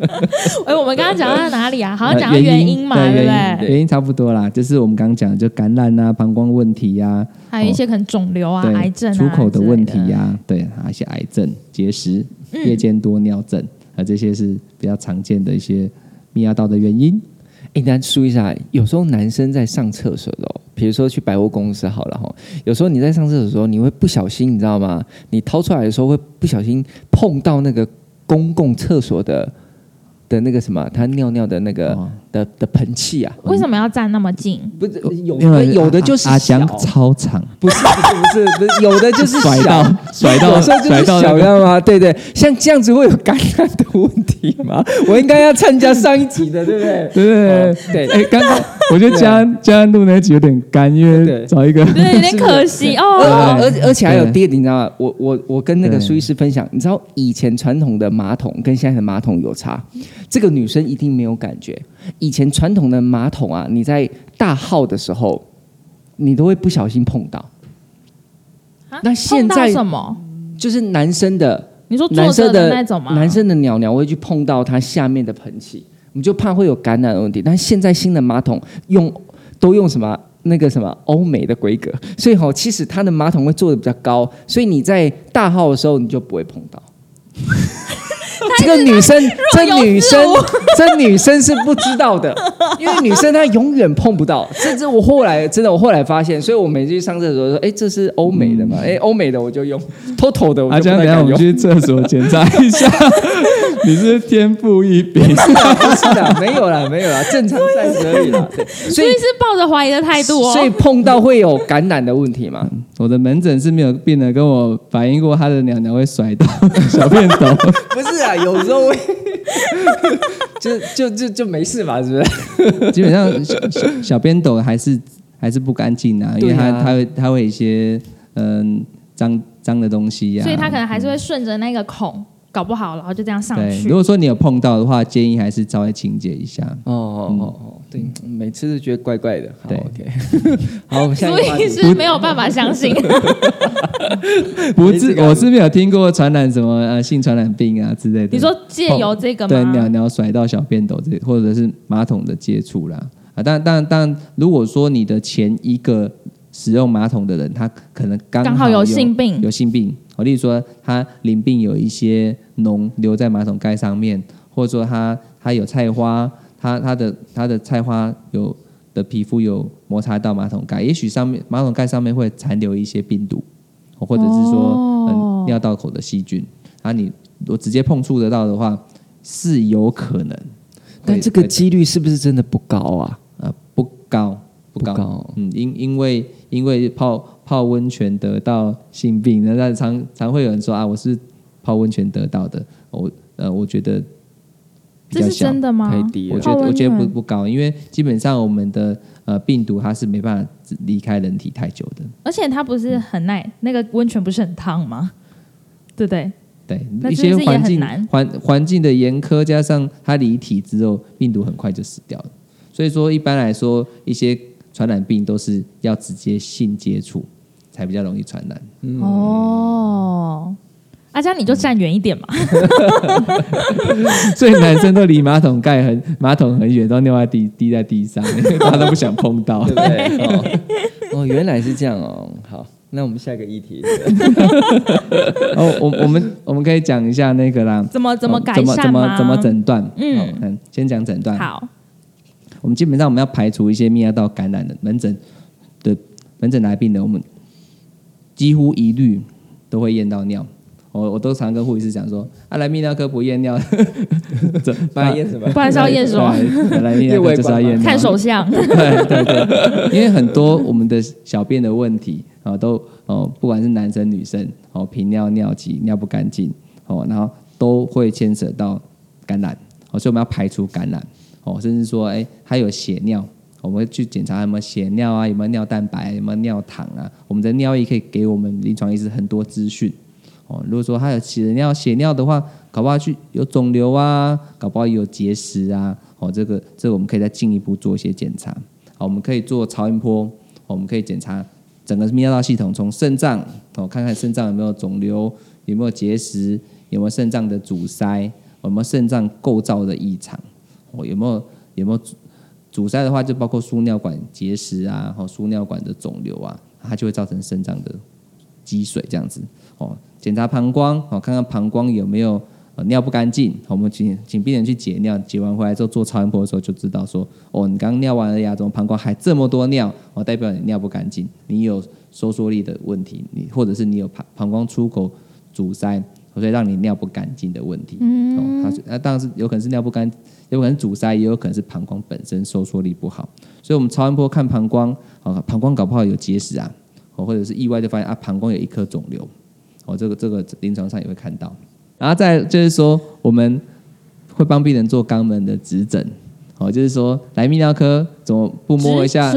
哎，我们刚刚讲到哪里啊？好像呃讲到原因嘛，对不原对？原因差不多啦，就是我们刚刚讲的，就感染啊、膀胱问题呀、还有一些可能肿瘤啊、对癌症啊出口的问题呀、对，还有一些癌症、结石、嗯夜间多尿症啊，这些是比较常见的一些泌尿道的原因。哎，大家注意一下，有时候男生在上厕所的时候，比如说去百货公司好了哈，有时候你在上厕所的时候，你会不小心，你知道吗？你掏出来的时候会不小心碰到那个公共厕所的的那个什么，他尿尿的那个、的的喷气啊，为什么要站那么近？不是有因为有的就是阿小江超长，不是不是不是不是，有的就是甩小到甩到甩到就是小，吗？对对，像这样子会有感染的问题吗？我应该要参加上一集的，对不对？对对哦对。哎，刚刚我觉得嘉安嘉安录那集有点干，因为找一个对，有点可惜哦。而而且还有对第二点，你知道吗？我我我跟那个对苏医师分享，你知道以前传统的马桶跟现在的马桶有差，这个女生一定没有感觉。以前传统的马桶啊，你在大号的时候，你都会不小心碰到，啊那现在什么？就是男生的你说男生的那种吗？男生的鸟鸟会去碰到它下面的盆器，我们就怕会有感染的问题。但现在新的马桶用都用什么那个什么欧美的规格，所以哈、其实它的马桶会做的比较高，所以你在大号的时候你就不会碰到。这个女生，这女生，这女生是不知道的，因为女生她永远碰不到。这这我后来真的，我后来发现，所以我每次去上厕所说，哎，这是欧美的嘛？哎，欧美的我就用，TOTO 的我就不太敢用等一下我们。去厕所检查一下，你是天赋异禀。不是的，没有啦，没有啦，正常 size 而已啦。对，所以是抱着怀疑的态度哦。所以碰到会有感染的问题嘛？我的门诊是没有病人跟我反映过他的鸟鸟会甩到 小便斗。不是啊，有时候会，就就就就没事嘛，是不是？基本上小小小便斗还是还是不干净啊，因为它它会它会一些嗯脏脏的东西呀、所以它可能还是会顺着那个孔，搞不好，然后就这样上对。去如。果说你有碰到的话，建议还是稍微清洁一下。哦哦哦哦，对，每次都觉得怪怪的。好对，OK，好，我们下一所以是没有办法相信。不是，我是没有听过传染什么呃性传染病啊之类的。你说借由这个对鸟吗？鸟甩到小便斗这，或者是马桶的接触啦。啊，当然当然当然，如果说你的前一个使用马桶的人，他可能刚刚好有性病。有性病，我例如说他淋病有一些脓留在马桶盖上面，或者说他他有菜花，他他的他的菜花有的皮肤有摩擦到马桶盖，也许上面马桶盖上面会残留一些病毒，或者是说、哦。嗯尿道口的细菌，啊你如果直接碰触得到的话，是有可能，但这个几率是不是真的不高啊？呃不高不高，不高嗯，因因为因为泡泡温泉得到性病，那那常常会有人说啊，我是泡温泉得到的，我呃我觉得这是真的吗？太低了我觉得我觉得不不高，因为基本上我们的呃病毒它是没办法离开人体太久的。而且它不是很耐，那个温泉不是很烫吗？对不对？对，一些环境环环境的严苛，加上它离体之后，病毒很快就死掉了。所以说，一般来说，一些传染病都是要直接性接触才比较容易传染。哦，阿佳你就站远一点嘛。所以男生都离马桶盖很 马桶很远，都尿在地滴在地上，因 为大家都不想碰到对。不对？哦，哦，原来是这样哦。好，那我们下一个议题。哦，我我们我们可以讲一下那个啦，怎么怎么哦改怎么怎善吗？么怎么诊断？嗯哦嗯，先讲诊断。好，我们基本上我们要排除一些泌尿道感染的门诊的门诊来病人，我们几乎一律都会验到尿。我我都常跟护理师讲说，啊，来泌尿科不验尿，这不然验什么？不然是要验什么？来来泌尿科就是要验尿，看手相。对对对，因为很多我们的小便的问题啊，都哦，不管是男生女生哦，频尿、尿急、尿不干净哦，然后都会牵扯到感染哦，所以我们要排除感染哦，甚至说，哎，他有血尿，我们会去检查有没有血尿啊，有没有尿蛋白，有没有尿糖啊，我们的尿液可以给我们临床医师很多资讯。哦，如果说他有血尿血尿的话，搞不好去有肿瘤啊，搞不好有结石啊，哦，这个这个我们可以再进一步做一些检查。好，我们可以做超音波，我们可以检查整个泌尿道系统，从肾脏哦，看看肾脏有没有肿瘤，有没有结石，有没有肾脏的阻塞，有没有肾脏构造的异常，哦，有没有有没有阻阻塞的话，就包括输尿管结石啊，和输尿管的肿瘤啊，它就会造成肾脏的积水这样子。哦，检查膀胱，哦，看看膀胱有没有尿不干净，我们请请病人去解尿，解完回来之后做超音波的时候就知道说，哦，你刚尿完了呀，怎么膀胱还这么多尿？哦，代表你尿不干净，你有收缩力的问题，你或者是你有膀膀胱出口阻塞，所以让你尿不干净的问题。嗯，哦，它是那当然是有可能是尿不干，有可能阻塞，也有可能是膀胱本身收缩力不好。所以我们超音波看膀胱，哦，膀胱搞不好有结石啊，哦，或者是意外就发现啊，膀胱有一颗肿瘤，哦，这个这个临床上也会看到。然后再就是说，我们会帮病人做肛门的指诊，哦，就是说来泌尿科怎么不摸一下？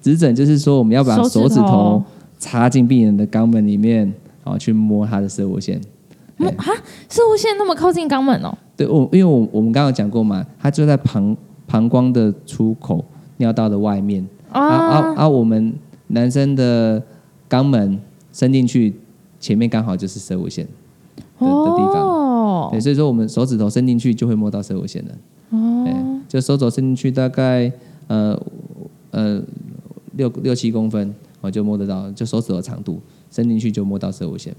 指诊就是说我们要把手指头手指头插进病人的肛门里面，哦，去摸他的射物线。摸哈，射物线那么靠近肛门哦，对，我因为我我们刚刚有讲过嘛，它就在膀膀胱的出口尿道的外面，啊啊啊，啊！我们男生的肛门伸进去，前面刚好就是射物线的的地方。哦对，所以说我们手指头伸进去就会摸到射物线了。对，就手肘伸进去大概呃呃六六七公分，我就摸得到，就手指头长度伸进去就摸到射物线。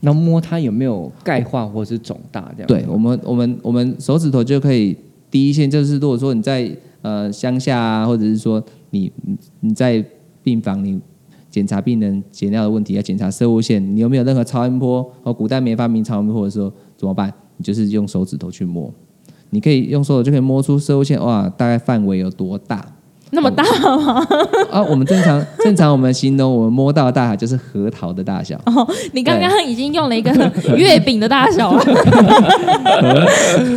那摸它有没有钙化或是肿大这样？对我们，我们我们手指头就可以第一线，就是如果说你在呃乡下啊，或者是说你你在病房你检查病人解尿的问题，要检查射物线，你有没有任何超音波？哦，古代没发明超音波的时候怎么办？你就是用手指头去摸，你可以用手指就可以摸出射物线，哇，大概范围有多大？那么大吗？啊，我们正常 正常我们形容我们摸到的大小就是核桃的大小。哦，你刚刚已经用了一个月饼的大小了。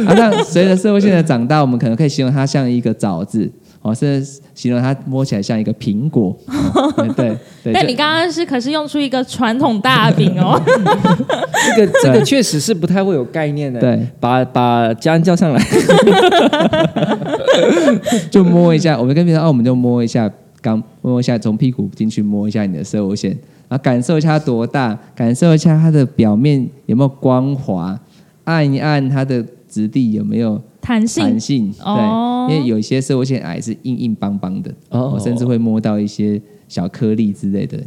啊，那随着社会性的长大，我们可能可以形容它像一个枣子，哦，甚至形容它摸起来像一个苹果。哦对 对，但你刚刚是可是用出一个传统大饼哦，这个这个确实是不太会有概念的。对，把把家人叫上来，就摸一下，我们跟别人啊，我们就摸一下刚摸一下，从屁股进去摸一下你的射物线，然后感受一下它多大，感受一下它的表面有没有光滑，按一按它的质地有没有弹性？弹性，哦。对，因为有一些射物线癌是硬硬邦邦的，哦。哦，甚至会摸到一些小颗粒之类的，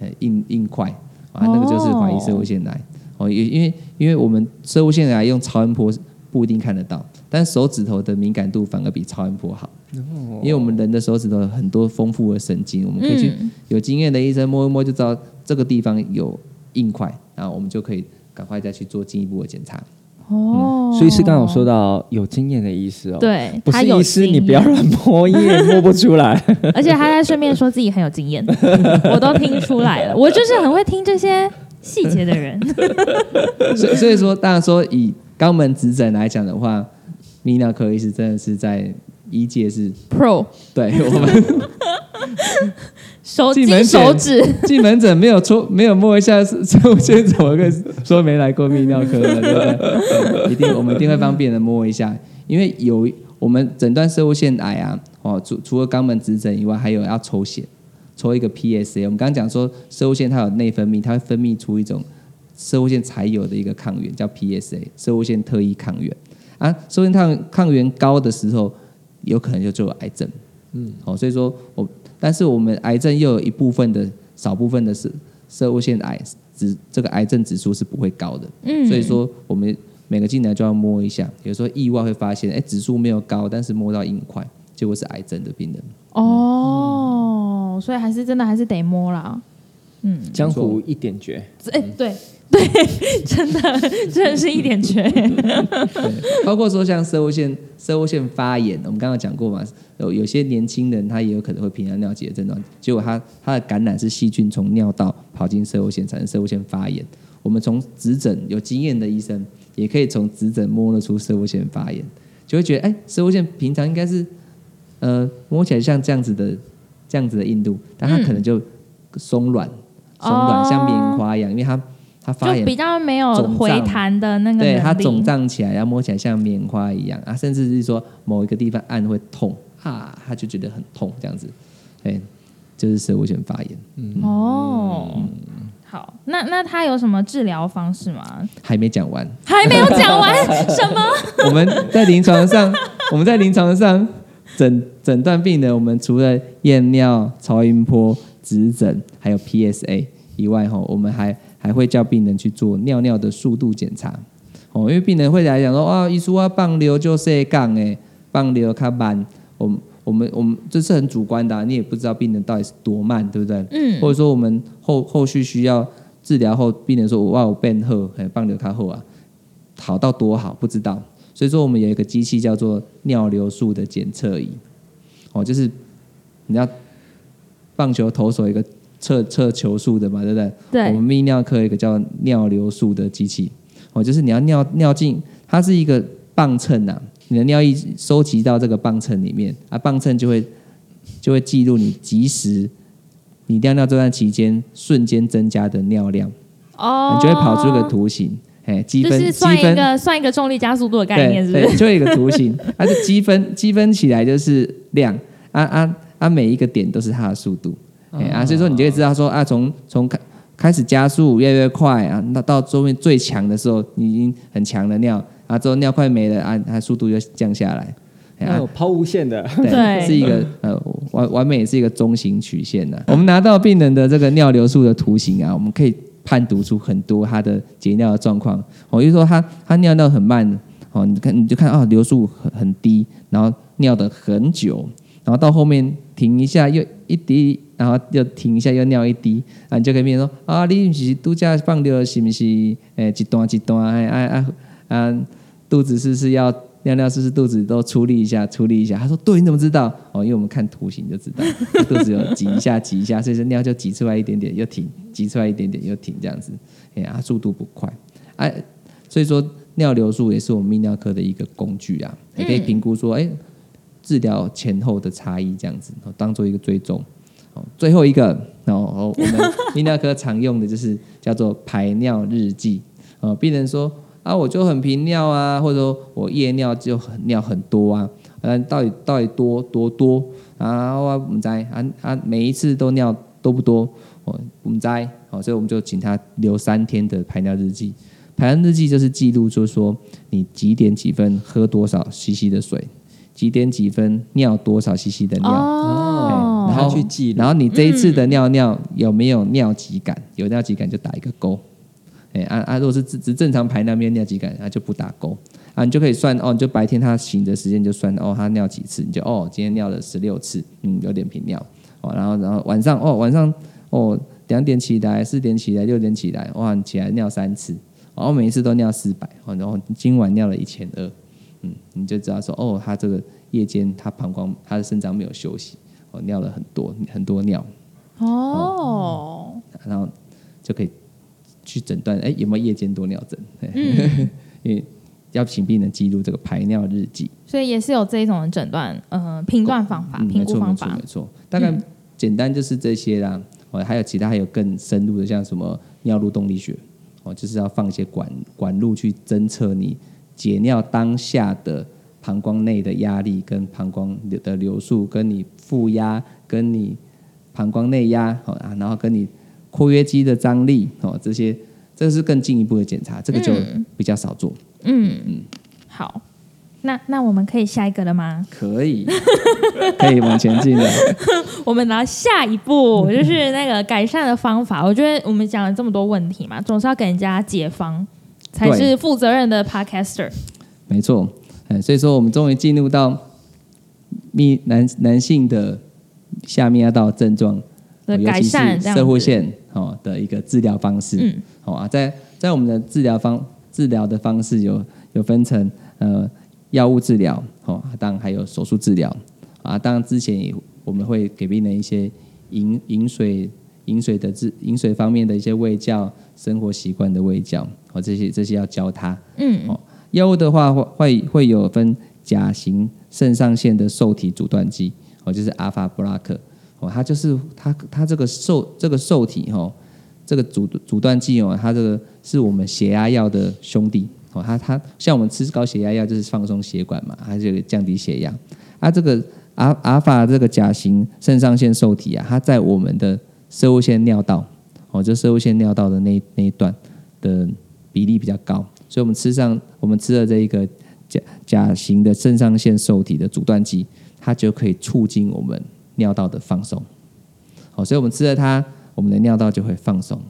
呃，硬硬块啊，那个就是怀疑射物腺癌。哦，也因为因为我们射物腺癌用超音波不一定看得到，但手指头的敏感度反而比超音波好。因为我们人的手指头有很多丰富的神经，我们可以去、嗯有经验的医生摸一摸就知道这个地方有硬块，然后我们就可以赶快再去做进一步的检查。哦，所以是刚刚有说到有经验的医师哦，，对，他有不是医师，你不要验乱摸，因为摸不出来。而且他在顺便说自己很有经验，我都听出来了。我就是很会听这些细节的人。所以所以说，当然说以肛门指诊来讲的话，泌尿科医师真的是在一届是 Pro 对我们手进门金手诊指，进门诊没有搓没有摸一下，是我先怎么跟说没来过泌尿科的，对不对？对一定我们一定会帮病人摸一下，因为有我们诊断射物腺癌啊，哦，除除了肛门指诊以外，还有要抽血，抽一个 PSA。我们刚刚讲说射物腺它有内分泌，它会分泌出一种射物腺才有的一个抗原，叫 PSA，射物腺特异抗原啊。射物腺抗抗原高的时候，有可能就就有癌症。嗯，好、所以说我，但是我们癌症又有一部分的少部分的是射物腺癌指这个癌症指数是不会高的，嗯，所以说我们每个进来就要摸一下，有时候意外会发现，哎，指数没有高，但是摸到硬块，结果是癌症的病人。哦，所以还是真的还是得摸啦。嗯，江湖一点绝，哎，对对，真的真的是一点绝。对，包括说像射物腺射物腺发炎，我们刚刚讲过嘛，有有些年轻人他也有可能会平安尿急的症状，结果他他的感染是细菌从尿道跑进射物腺，产生射物腺发炎。我们从指诊有经验的医生，也可以从指诊摸得出射物腺发炎，就会觉得哎，射物腺平常应该是呃摸起来像这样子的这样子的硬度，但它可能就松软、松软，哦像棉花一样，因为它它发炎就比较没有回弹的那个对，它肿胀起来，然后摸起来像棉花一样啊，甚至是说某一个地方按会痛啊，他就觉得很痛这样子，哎，就是射物腺发炎，嗯哦。好，那那他有什么治疗方式吗？还没讲完。还没有讲完 什么？我们在临床上，我们在临床上诊诊断病人，我们除了验尿、超音波、指诊，还有 PSA 以外，哈，我们还还会叫病人去做尿尿的速度检查。哦，因为病人会来讲说，啊，医师啊，放流就是杠诶，放流较慢，我们我们我们这是很主观的啊、你也不知道病人到底是多慢，对不对？嗯或者说我们后后续需要治疗后，病人说哇我变好，哎，放流较好啊，好到多好不知道。所以说我们有一个机器叫做尿流速的检测仪，哦，就是你要棒球投手一个测测球速的嘛，对不对？对。我们泌尿科一个叫尿流速的机器，哦，就是你要尿尿进，它是一个磅秤啊，你的尿液收集到这个磅秤里面，啊，磅秤就会就会记录你及时你尿尿这段期间瞬间增加的尿量，哦，你就会跑出一个图形，哎，积分积就是算一分个算一个重力加速度的概念，是不，是？对就一个图形，它是积分积分起来就是量，啊啊啊，每一个点都是它的速度，哎、啊，所以说你就会知道说啊，从从开开始加速越来越快啊，那到后面最强的时候，你已经很强的尿，啊，之后尿快没了啊，它速度就降下来，有抛物线的，对，是一个呃完完美是一个中型曲线的、我们拿到病人的这个尿流速的图形啊，我们可以判读出很多他的解尿的状况。我、就说他他尿尿很慢，哦，你看你就看啊、流速很很低，然后尿的很久，然后到后面停一下又一滴，然后又停一下又尿一滴，啊，你就跟病人说啊，你是度假放尿是不是？诶，一段一段，哎哎哎啊，肚子是不是要尿尿？是不是肚子都出力一下，出力一下？他说对，你怎么知道？哦，因为我们看图形就知道，肚子有挤一下，挤一下，所以说尿就挤出来一点点，又停，挤出来一点点又停，这样子，哎呀，速度不快，哎、所以说尿流速也是我们泌尿科的一个工具啊，也可以评估说，哎、治疗前后的差异这样子，哦当做一个追踪。哦，最后一个，然后我们 泌尿科常用的就是叫做排尿日记。呃，病人说啊，我就很频尿啊，或者说我夜尿就很尿很多啊，嗯，到底到底多多多啊？我唔知啊啊，每一次都尿多不多？哦我唔知，好，所以我们就请他留三天的排尿日记。排尿日记就是记录，就是说你几点几分喝多少 CC 的水，几点几分尿多少 CC 的尿。哦，然后去记然后你这一次的尿尿有没有尿急感？有尿急感就打一个勾。哎啊啊，如果是只只正常排尿没有尿急感，那就不打勾。啊，你就可以算哦，你就白天他醒的时间就算哦，他尿几次，你就哦，今天尿了十六次，嗯，有点频尿。哦，然后然后晚上哦晚上哦两点起来，四点起来，六点起来，哇，你起来尿三次，然后每一次都尿四百，哦，然后今晚尿了一千二，嗯，你就知道说哦，他这个夜间他膀胱他的肾脏没有休息，哦，尿了很多很多尿，哦，然后就可以去诊断，哎，有没有夜间多尿症？嗯 因为要请病人记录这个排尿日记，所以也是有这一种的诊断，呃，评断方法、嗯评估方法没错没错没。错，大概简单就是这些啦。哦，还有其他还有更深入的，像什么尿路动力学，哦，就是要放一些管管路去侦测你解尿当下的膀胱内的压力跟膀胱的流速，跟你负压，跟你膀胱内压，哦啊，然后跟你括约肌的张力，哦，这些这是更进一步的检查，这个就比较少做。嗯嗯，好，那那我们可以下一个了吗？可以，可以往前进了。我们拿下一步，就是那个改善的方法。我觉得我们讲了这么多问题嘛，总是要给人家解方，才是负责任的 podcaster。没错，哎，所以说我们终于进入到泌男男性的下泌尿道症状的改善。射护线哦的一个治疗方式。嗯，好、啊，在在我们的治疗方治疗的方式有有分成呃药物治疗，哦，当然还有手术治疗啊。当然之前也我们会给病人一些饮饮水饮水的治饮水方面的一些喂教、生活习惯的喂教，哦，这些这些要教他。嗯，哦。药物的话会会会有分甲型肾上腺的受体阻断剂，哦，就是阿法布拉克，哦，它就是它它这个受这个受体哦，这个阻阻断剂哦，它这个是我们血压药的兄弟。哦，它它像我们吃高血压药就是放松血管嘛，它就降低血压，啊，这个阿阿法这个甲型肾上腺受体啊，它在我们的射物腺尿道，哦，就射物腺尿道的那那一段的比例比较高，所以我们吃上我们吃的这一个甲甲型的肾上腺受体的阻断剂，它就可以促进我们尿道的放松。好，所以我们吃了它，我们的尿道就会放松，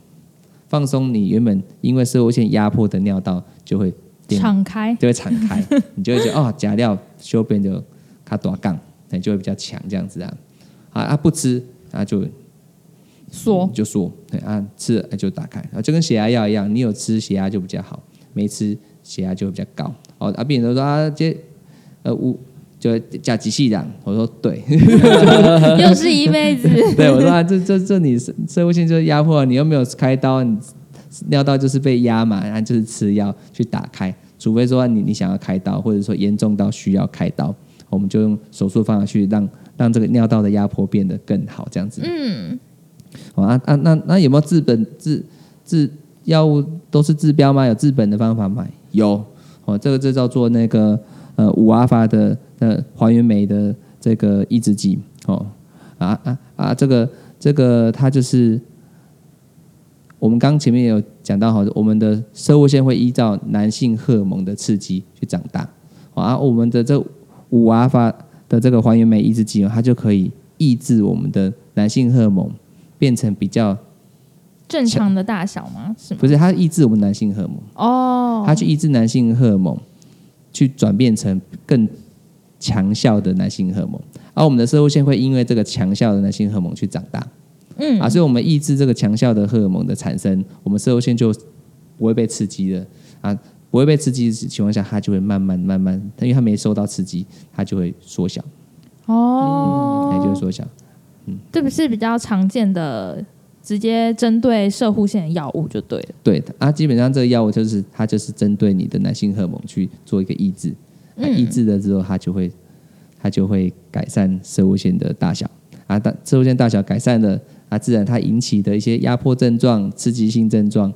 放松你原本因为射物腺压迫的尿道就会点敞开，就会敞开，你就会觉得哦，假料修变就它多杠，那就会比较强这样子啊。啊啊不吃啊就缩。就缩，对啊吃了就打开。啊，就跟血压药一样，你有吃血压就比较好，没吃血压就会比较高。哦啊，病人都说啊这呃五就加机器人，我说对，又是一辈子。对我说啊这这这你社会性就是压迫，你又没有开刀，你尿道就是被压嘛，然后就是吃药去打开，除非说你你想要开刀，或者说严重到需要开刀，我们就用手术方法去让让这个尿道的压迫变得更好，这样子。嗯，哦啊啊，那那有没有治本治治药物都是治标吗？有治本的方法吗？有哦，这个这叫做那个呃五阿法的呃还原酶的这个抑制剂哦啊啊啊，这个这个它就是我们刚前面有讲到哈，我们的射物腺会依照男性荷尔蒙的刺激去长大，哦啊，我们的这五阿法的这个还原酶抑制剂，它就可以抑制我们的男性荷尔蒙。变成比较正常的大小吗？是吗？不是，它抑制我们男性荷尔蒙，哦，它去抑制男性荷尔蒙，去转变成更强效的男性荷尔蒙，而我们的射物腺会因为这个强效的男性荷尔蒙去长大，嗯。啊，所以我们抑制这个强效的荷尔蒙的产生，我们射物腺就不会被刺激了。啊，不会被刺激的情况下，它就会慢慢慢慢，因为它没受到刺激，它就会缩小，哦，它就会缩小。这不是比较常见的，直接针对射护腺的药物就对了。对的啊，基本上这个药物就是它就是针对你的男性荷尔蒙去做一个抑制，啊抑制了之后，它就会它就会改善射护线的大小啊，大射护线大小改善了啊，自然它引起的一些压迫症状、刺激性症状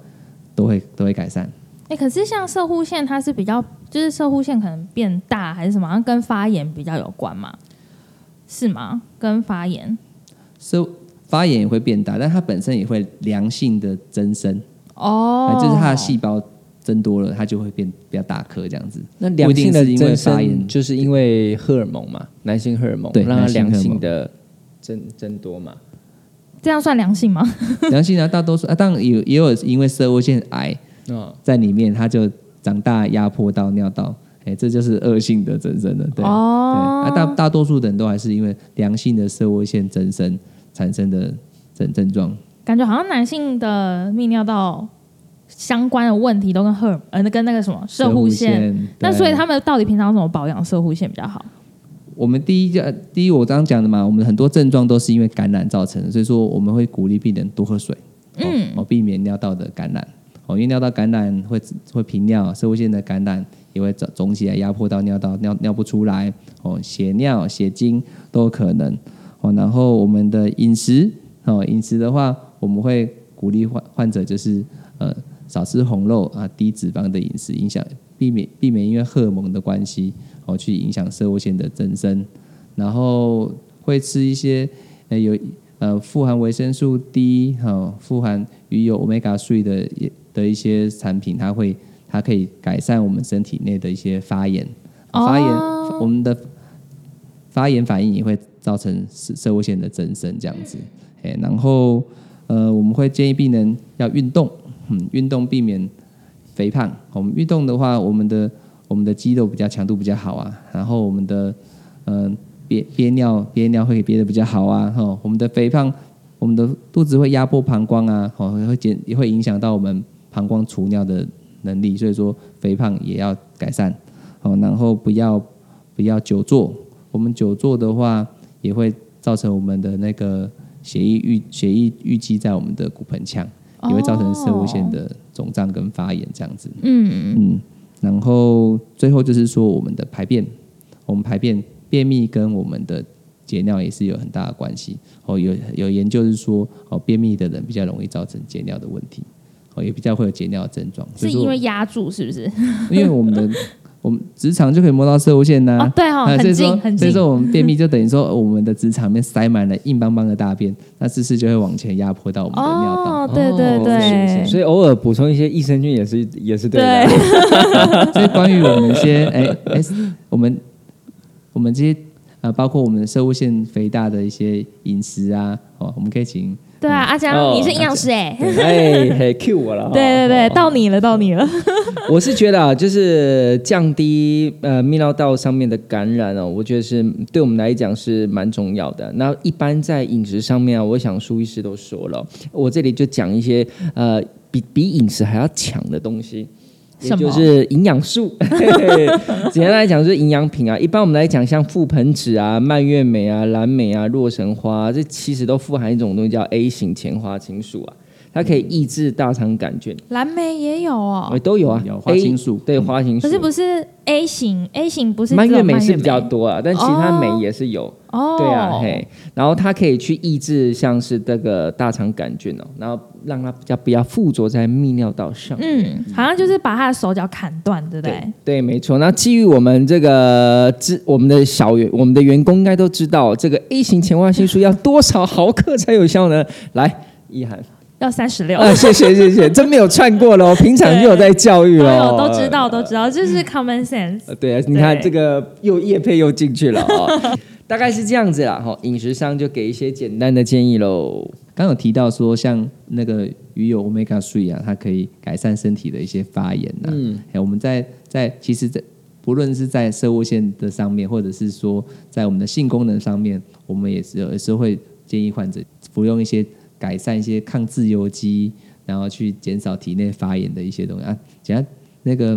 都会都会改善。哎、可是像射护腺，它是比较，就是射护腺可能变大还是什么，跟发炎比较有关嘛？是吗？跟发炎射发炎也会变大，但它本身也会良性的增生，哦啊，就是它的细胞增多了，它就会变比较大颗这样子。那良性的因为炎生就是因为荷尔蒙嘛，男性荷尔蒙对让它良性的增增多嘛。这样算良性吗？良性啊大多数啊，当然有也有因为射物腺癌哦，在里面，它就长大压迫到尿道，哎，这就是恶性的增生了。对，哦对，啊，大大多数的人都还是因为良性的射物腺增生产生的症症状。感觉好像男性的泌尿道相关的问题都跟荷尔呃跟那个什么射护腺，那所以他们到底平常怎么保养？射护腺比较好？我们第一个，第一我刚刚讲的嘛，我们很多症状都是因为感染造成的，所以说我们会鼓励病人多喝水，嗯，哦，避免尿道的感染，哦，因为尿道感染会会频尿，射物腺的感染也会肿肿起来，压迫到尿道，尿尿不出来，哦，血尿、血精都有可能，哦，然后我们的饮食，哦，饮食的话，我们会鼓励患患者就是呃少吃红肉啊，低脂肪的饮食，影响避免避免因为荷尔蒙的关系。哦，去影响射物腺的增生，然后会吃一些呃有呃富含维生素 D 哈、哦，富含鱼油 omega three 的的一些产品，它会它可以改善我们身体内的一些发炎，哦发炎我们的发炎反应也会造成射射物腺的增生这样子，哎，然后呃我们会建议病人要运动，嗯，运动避免肥胖。我们运动的话，我们的我们的肌肉比较强度比较好啊，然后我们的嗯、憋憋尿憋尿会憋得比较好啊，哈，我们的肥胖，我们的肚子会压迫膀胱啊，哦，会减也会影响到我们膀胱储尿的能力，所以说肥胖也要改善，哦，然后不要不要久坐，我们久坐的话也会造成我们的那个血液淤血液淤积在我们的骨盆腔，也会造成射物腺的肿胀跟发炎这样子。嗯，嗯，然后最后就是说我们的排便，我们排便便秘跟我们的解尿也是有很大的关系。哦，有有研究是说，哦，便秘的人比较容易造成解尿的问题，哦，也比较会有解尿的症状。所是以因为压住是不是？因为我们的我们直肠就可以摸到射物线呐、哦，对哦，啊，所很以说近很近。所以说我们便秘就等于说我们的直肠里面塞满了硬邦邦的大便，那姿势就会往前压迫到我们的尿道？哦，对对哦对，所以偶尔补充一些益生菌也是也是对的对啊。所以关于我们一些哎哎，我们我们这些呃，包括我们射物腺肥大的一些饮食啊，哦，我们可以请对啊，阿江，哦你是营养师哎、哎，嘿，Q 我了哈。对对对，哦到你了，到你了。我是觉得啊，就是降低呃泌尿道上面的感染哦，我觉得是对我们来讲是蛮重要的。那一般在饮食上面啊，我想苏医师都说了，我这里就讲一些呃比比饮食还要强的东西。也就是营养素，嘿 嘿简单来讲就是营养品啊。一般我们来讲，像覆盆子啊、蔓越莓啊、蓝莓啊、洛神花，这其实都富含一种东西叫 A 型前花青素啊，它可以抑制大肠杆菌。蓝莓也有哦哎，，都有啊，有花青素 A, 对花青素。可是不是 A 型，A 型不是蔓越莓是比较多啊，但其他酶也是有。哦，对啊，嘿，然后它可以去抑制像是这个大肠杆菌哦，然后让它比较不要附着在泌尿道上。嗯，好像就是把它的手脚砍断，对不对？对对，没错。那基于我们这个知我们的小员我们的员工应该都知道，这个 A 型前花青素要多少毫克才有效呢？来，一涵，要三十六。啊，谢谢谢谢，真没有串过喽，平常就有在教育都喽，都知道，都知道，这是 common sense。呃对啊，你看对这个又叶配又进去了哦，大概是这样子啦。哈，饮食上就给一些简单的建议喽。刚有提到说，像那个鱼油 omega three 啊，它可以改善身体的一些发炎呐、嗯哎，我们在在其实在，不论是在射物线的上面，或者是说在我们的性功能上面，我们也是有时候会建议患者服用一些改善一些抗自由基，然后去减少体内发炎的一些东西啊。简单那个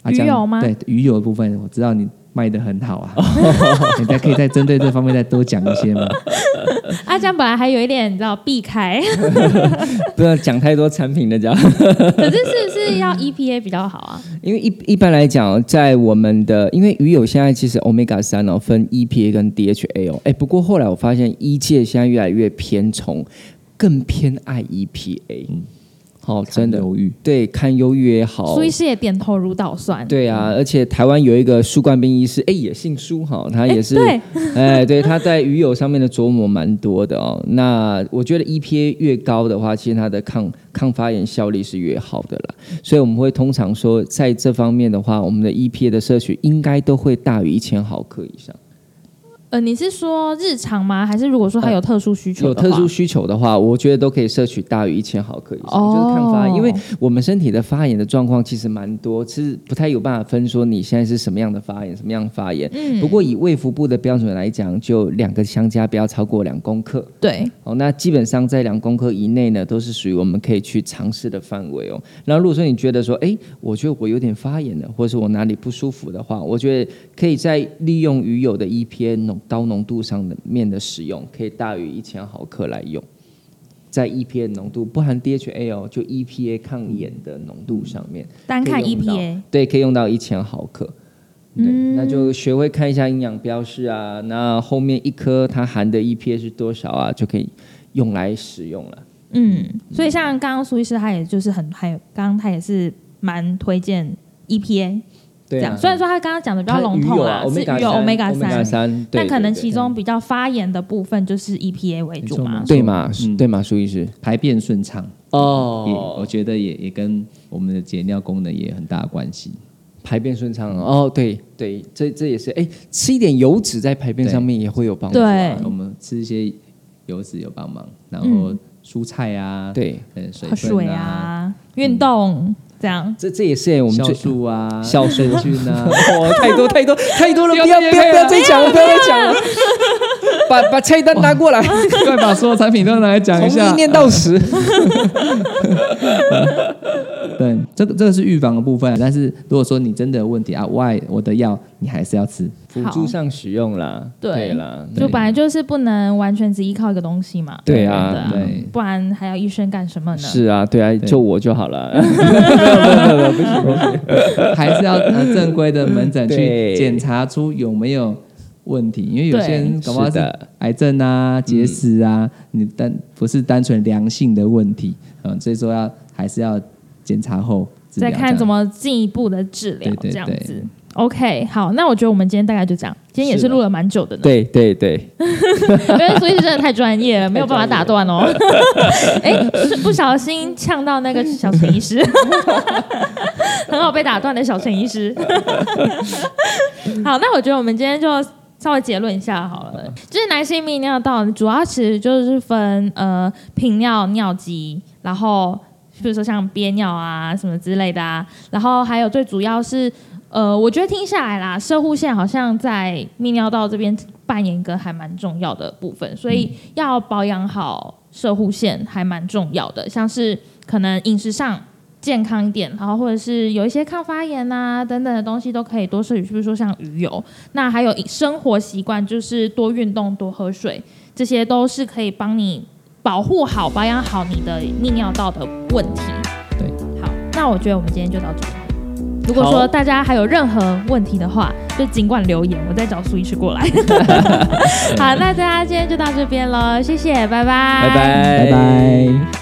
阿江鱼油吗对鱼油的部分，我知道你卖的很好啊，你再可以再针对这方面再多讲一些吗？阿江本来还有一点你知道避开，不要讲太多产品的这样，可是是不是要 EPA 比较好啊？因为一一般来讲，在我们的因为鱼友现在其实 omega 三哦分 EPA 跟 DHA 哦，哎，不过后来我发现医界现在越来越偏从，更偏爱 EPA，好、真的犹豫。对，看忧郁也好，苏医师也点头如捣蒜。对啊，而且台湾有一个苏冠斌医师，哎，也姓苏哈，他也是，对，哎，对，他在鱼油上面的琢磨蛮多的哦。那我觉得 EPA 越高的话，其实它的抗抗发炎效力是越好的了。所以我们会通常说，在这方面的话，我们的 EPA 的摄取应该都会大于一千毫克以上。呃，你是说日常吗？还是如果说他有特殊需求？有特殊需求的话，我觉得都可以摄取大于一千毫克以上，哦就是抗发炎。因为我们身体的发炎的状况其实蛮多，其实不太有办法分说你现在是什么样的发炎，什么样的发炎。嗯不过以卫福部的标准来讲，就两个相加不要超过两公克。对，哦，那基本上在两公克以内呢，都是属于我们可以去尝试的范围哦。然后如果说你觉得说，哎，我觉得我有点发炎了，或者是我哪里不舒服的话，我觉得可以在利用鱼油的 EPA 浓高浓度上的面的使用，可以大于一千毫克来用。在 EPA 浓度不含 DHA 哦，就 EPA 抗炎的浓度上面，单看 EPA。对，可以用到一千毫克。对，嗯那就学会看一下营养标示啊，那后面一颗它含的 EPA 是多少啊，就可以用来使用了。嗯，所以像刚刚苏医师他也就是很还有，刚刚他也是蛮推荐 EPA 这样。，虽然说他刚刚讲的比较笼统啊，是鱼油 omega 三，但可能其中中比较发炎的部分就是 EPA 为主嘛。对嘛嗯对嘛，苏医师排便顺畅，也我哦，觉得也也跟我们的解尿功能也很大的关系。排便顺畅哦，对对，这这也是哎，吃一点油脂在排便上面也会有帮助啊。对我们吃一些油脂有帮忙，然嗯后蔬菜啊，对，喝水分啊，啊，运动这样。这这也是哎我们酵最素啊，酵素生菌啊，哦，太多太多太多了，不不要不要不要再讲了，不要再讲了，把把菜单拿过来，快把所有产品都拿来讲一下从一。念到十。对，这个这个是预防的部分，但是如果说你真的有问题啊，外我的药你还是要吃。辅助上使用啦，对啦，就本来就是不能完全只依靠一个东西嘛，对啊对不然还要医生干什么呢？是啊，对啊，就我就好了。还是要呃正规的门诊去对检查出有没有问题，因为有些人搞不好是癌症啊、结石啊，你单不是单纯良性的问题，嗯，所以说要还是要检查后再看怎么么进一步的治疗，对对对这样子。OK，好，那我觉得我们今天大概就这样，今天也是录了蛮久的呢，对对对，因为苏医师真的太专业了，没有办法打断哦。哎，是不小心呛到那个小陈医师，很好被打断的小陈医师。好，那我觉得我们今天就稍微结论一下好了，就是男性泌尿道主要其实就是分呃频尿、尿急，然后比如说像憋尿啊什么之类的啊，然后还有最主要是呃，我觉得听下来啦，射护线好像在泌尿道这边扮演一个还蛮重要的部分，所以要保养好射护线还蛮重要的，像是可能饮食上。健康一点，然后或者是有一些抗发炎啊等等的东西都可以多摄取，比如说像鱼油。那还有生活习惯，就是多运动、多喝水，这些都是可以帮你保护好、保养好你的泌尿道的问题。对，好，那我觉得我们今天就到这里。如果说大家还有任何问题的话，就尽管留言，我再找苏医师过来。好，那大家今天就到这边了，谢谢，拜拜，拜拜，拜拜。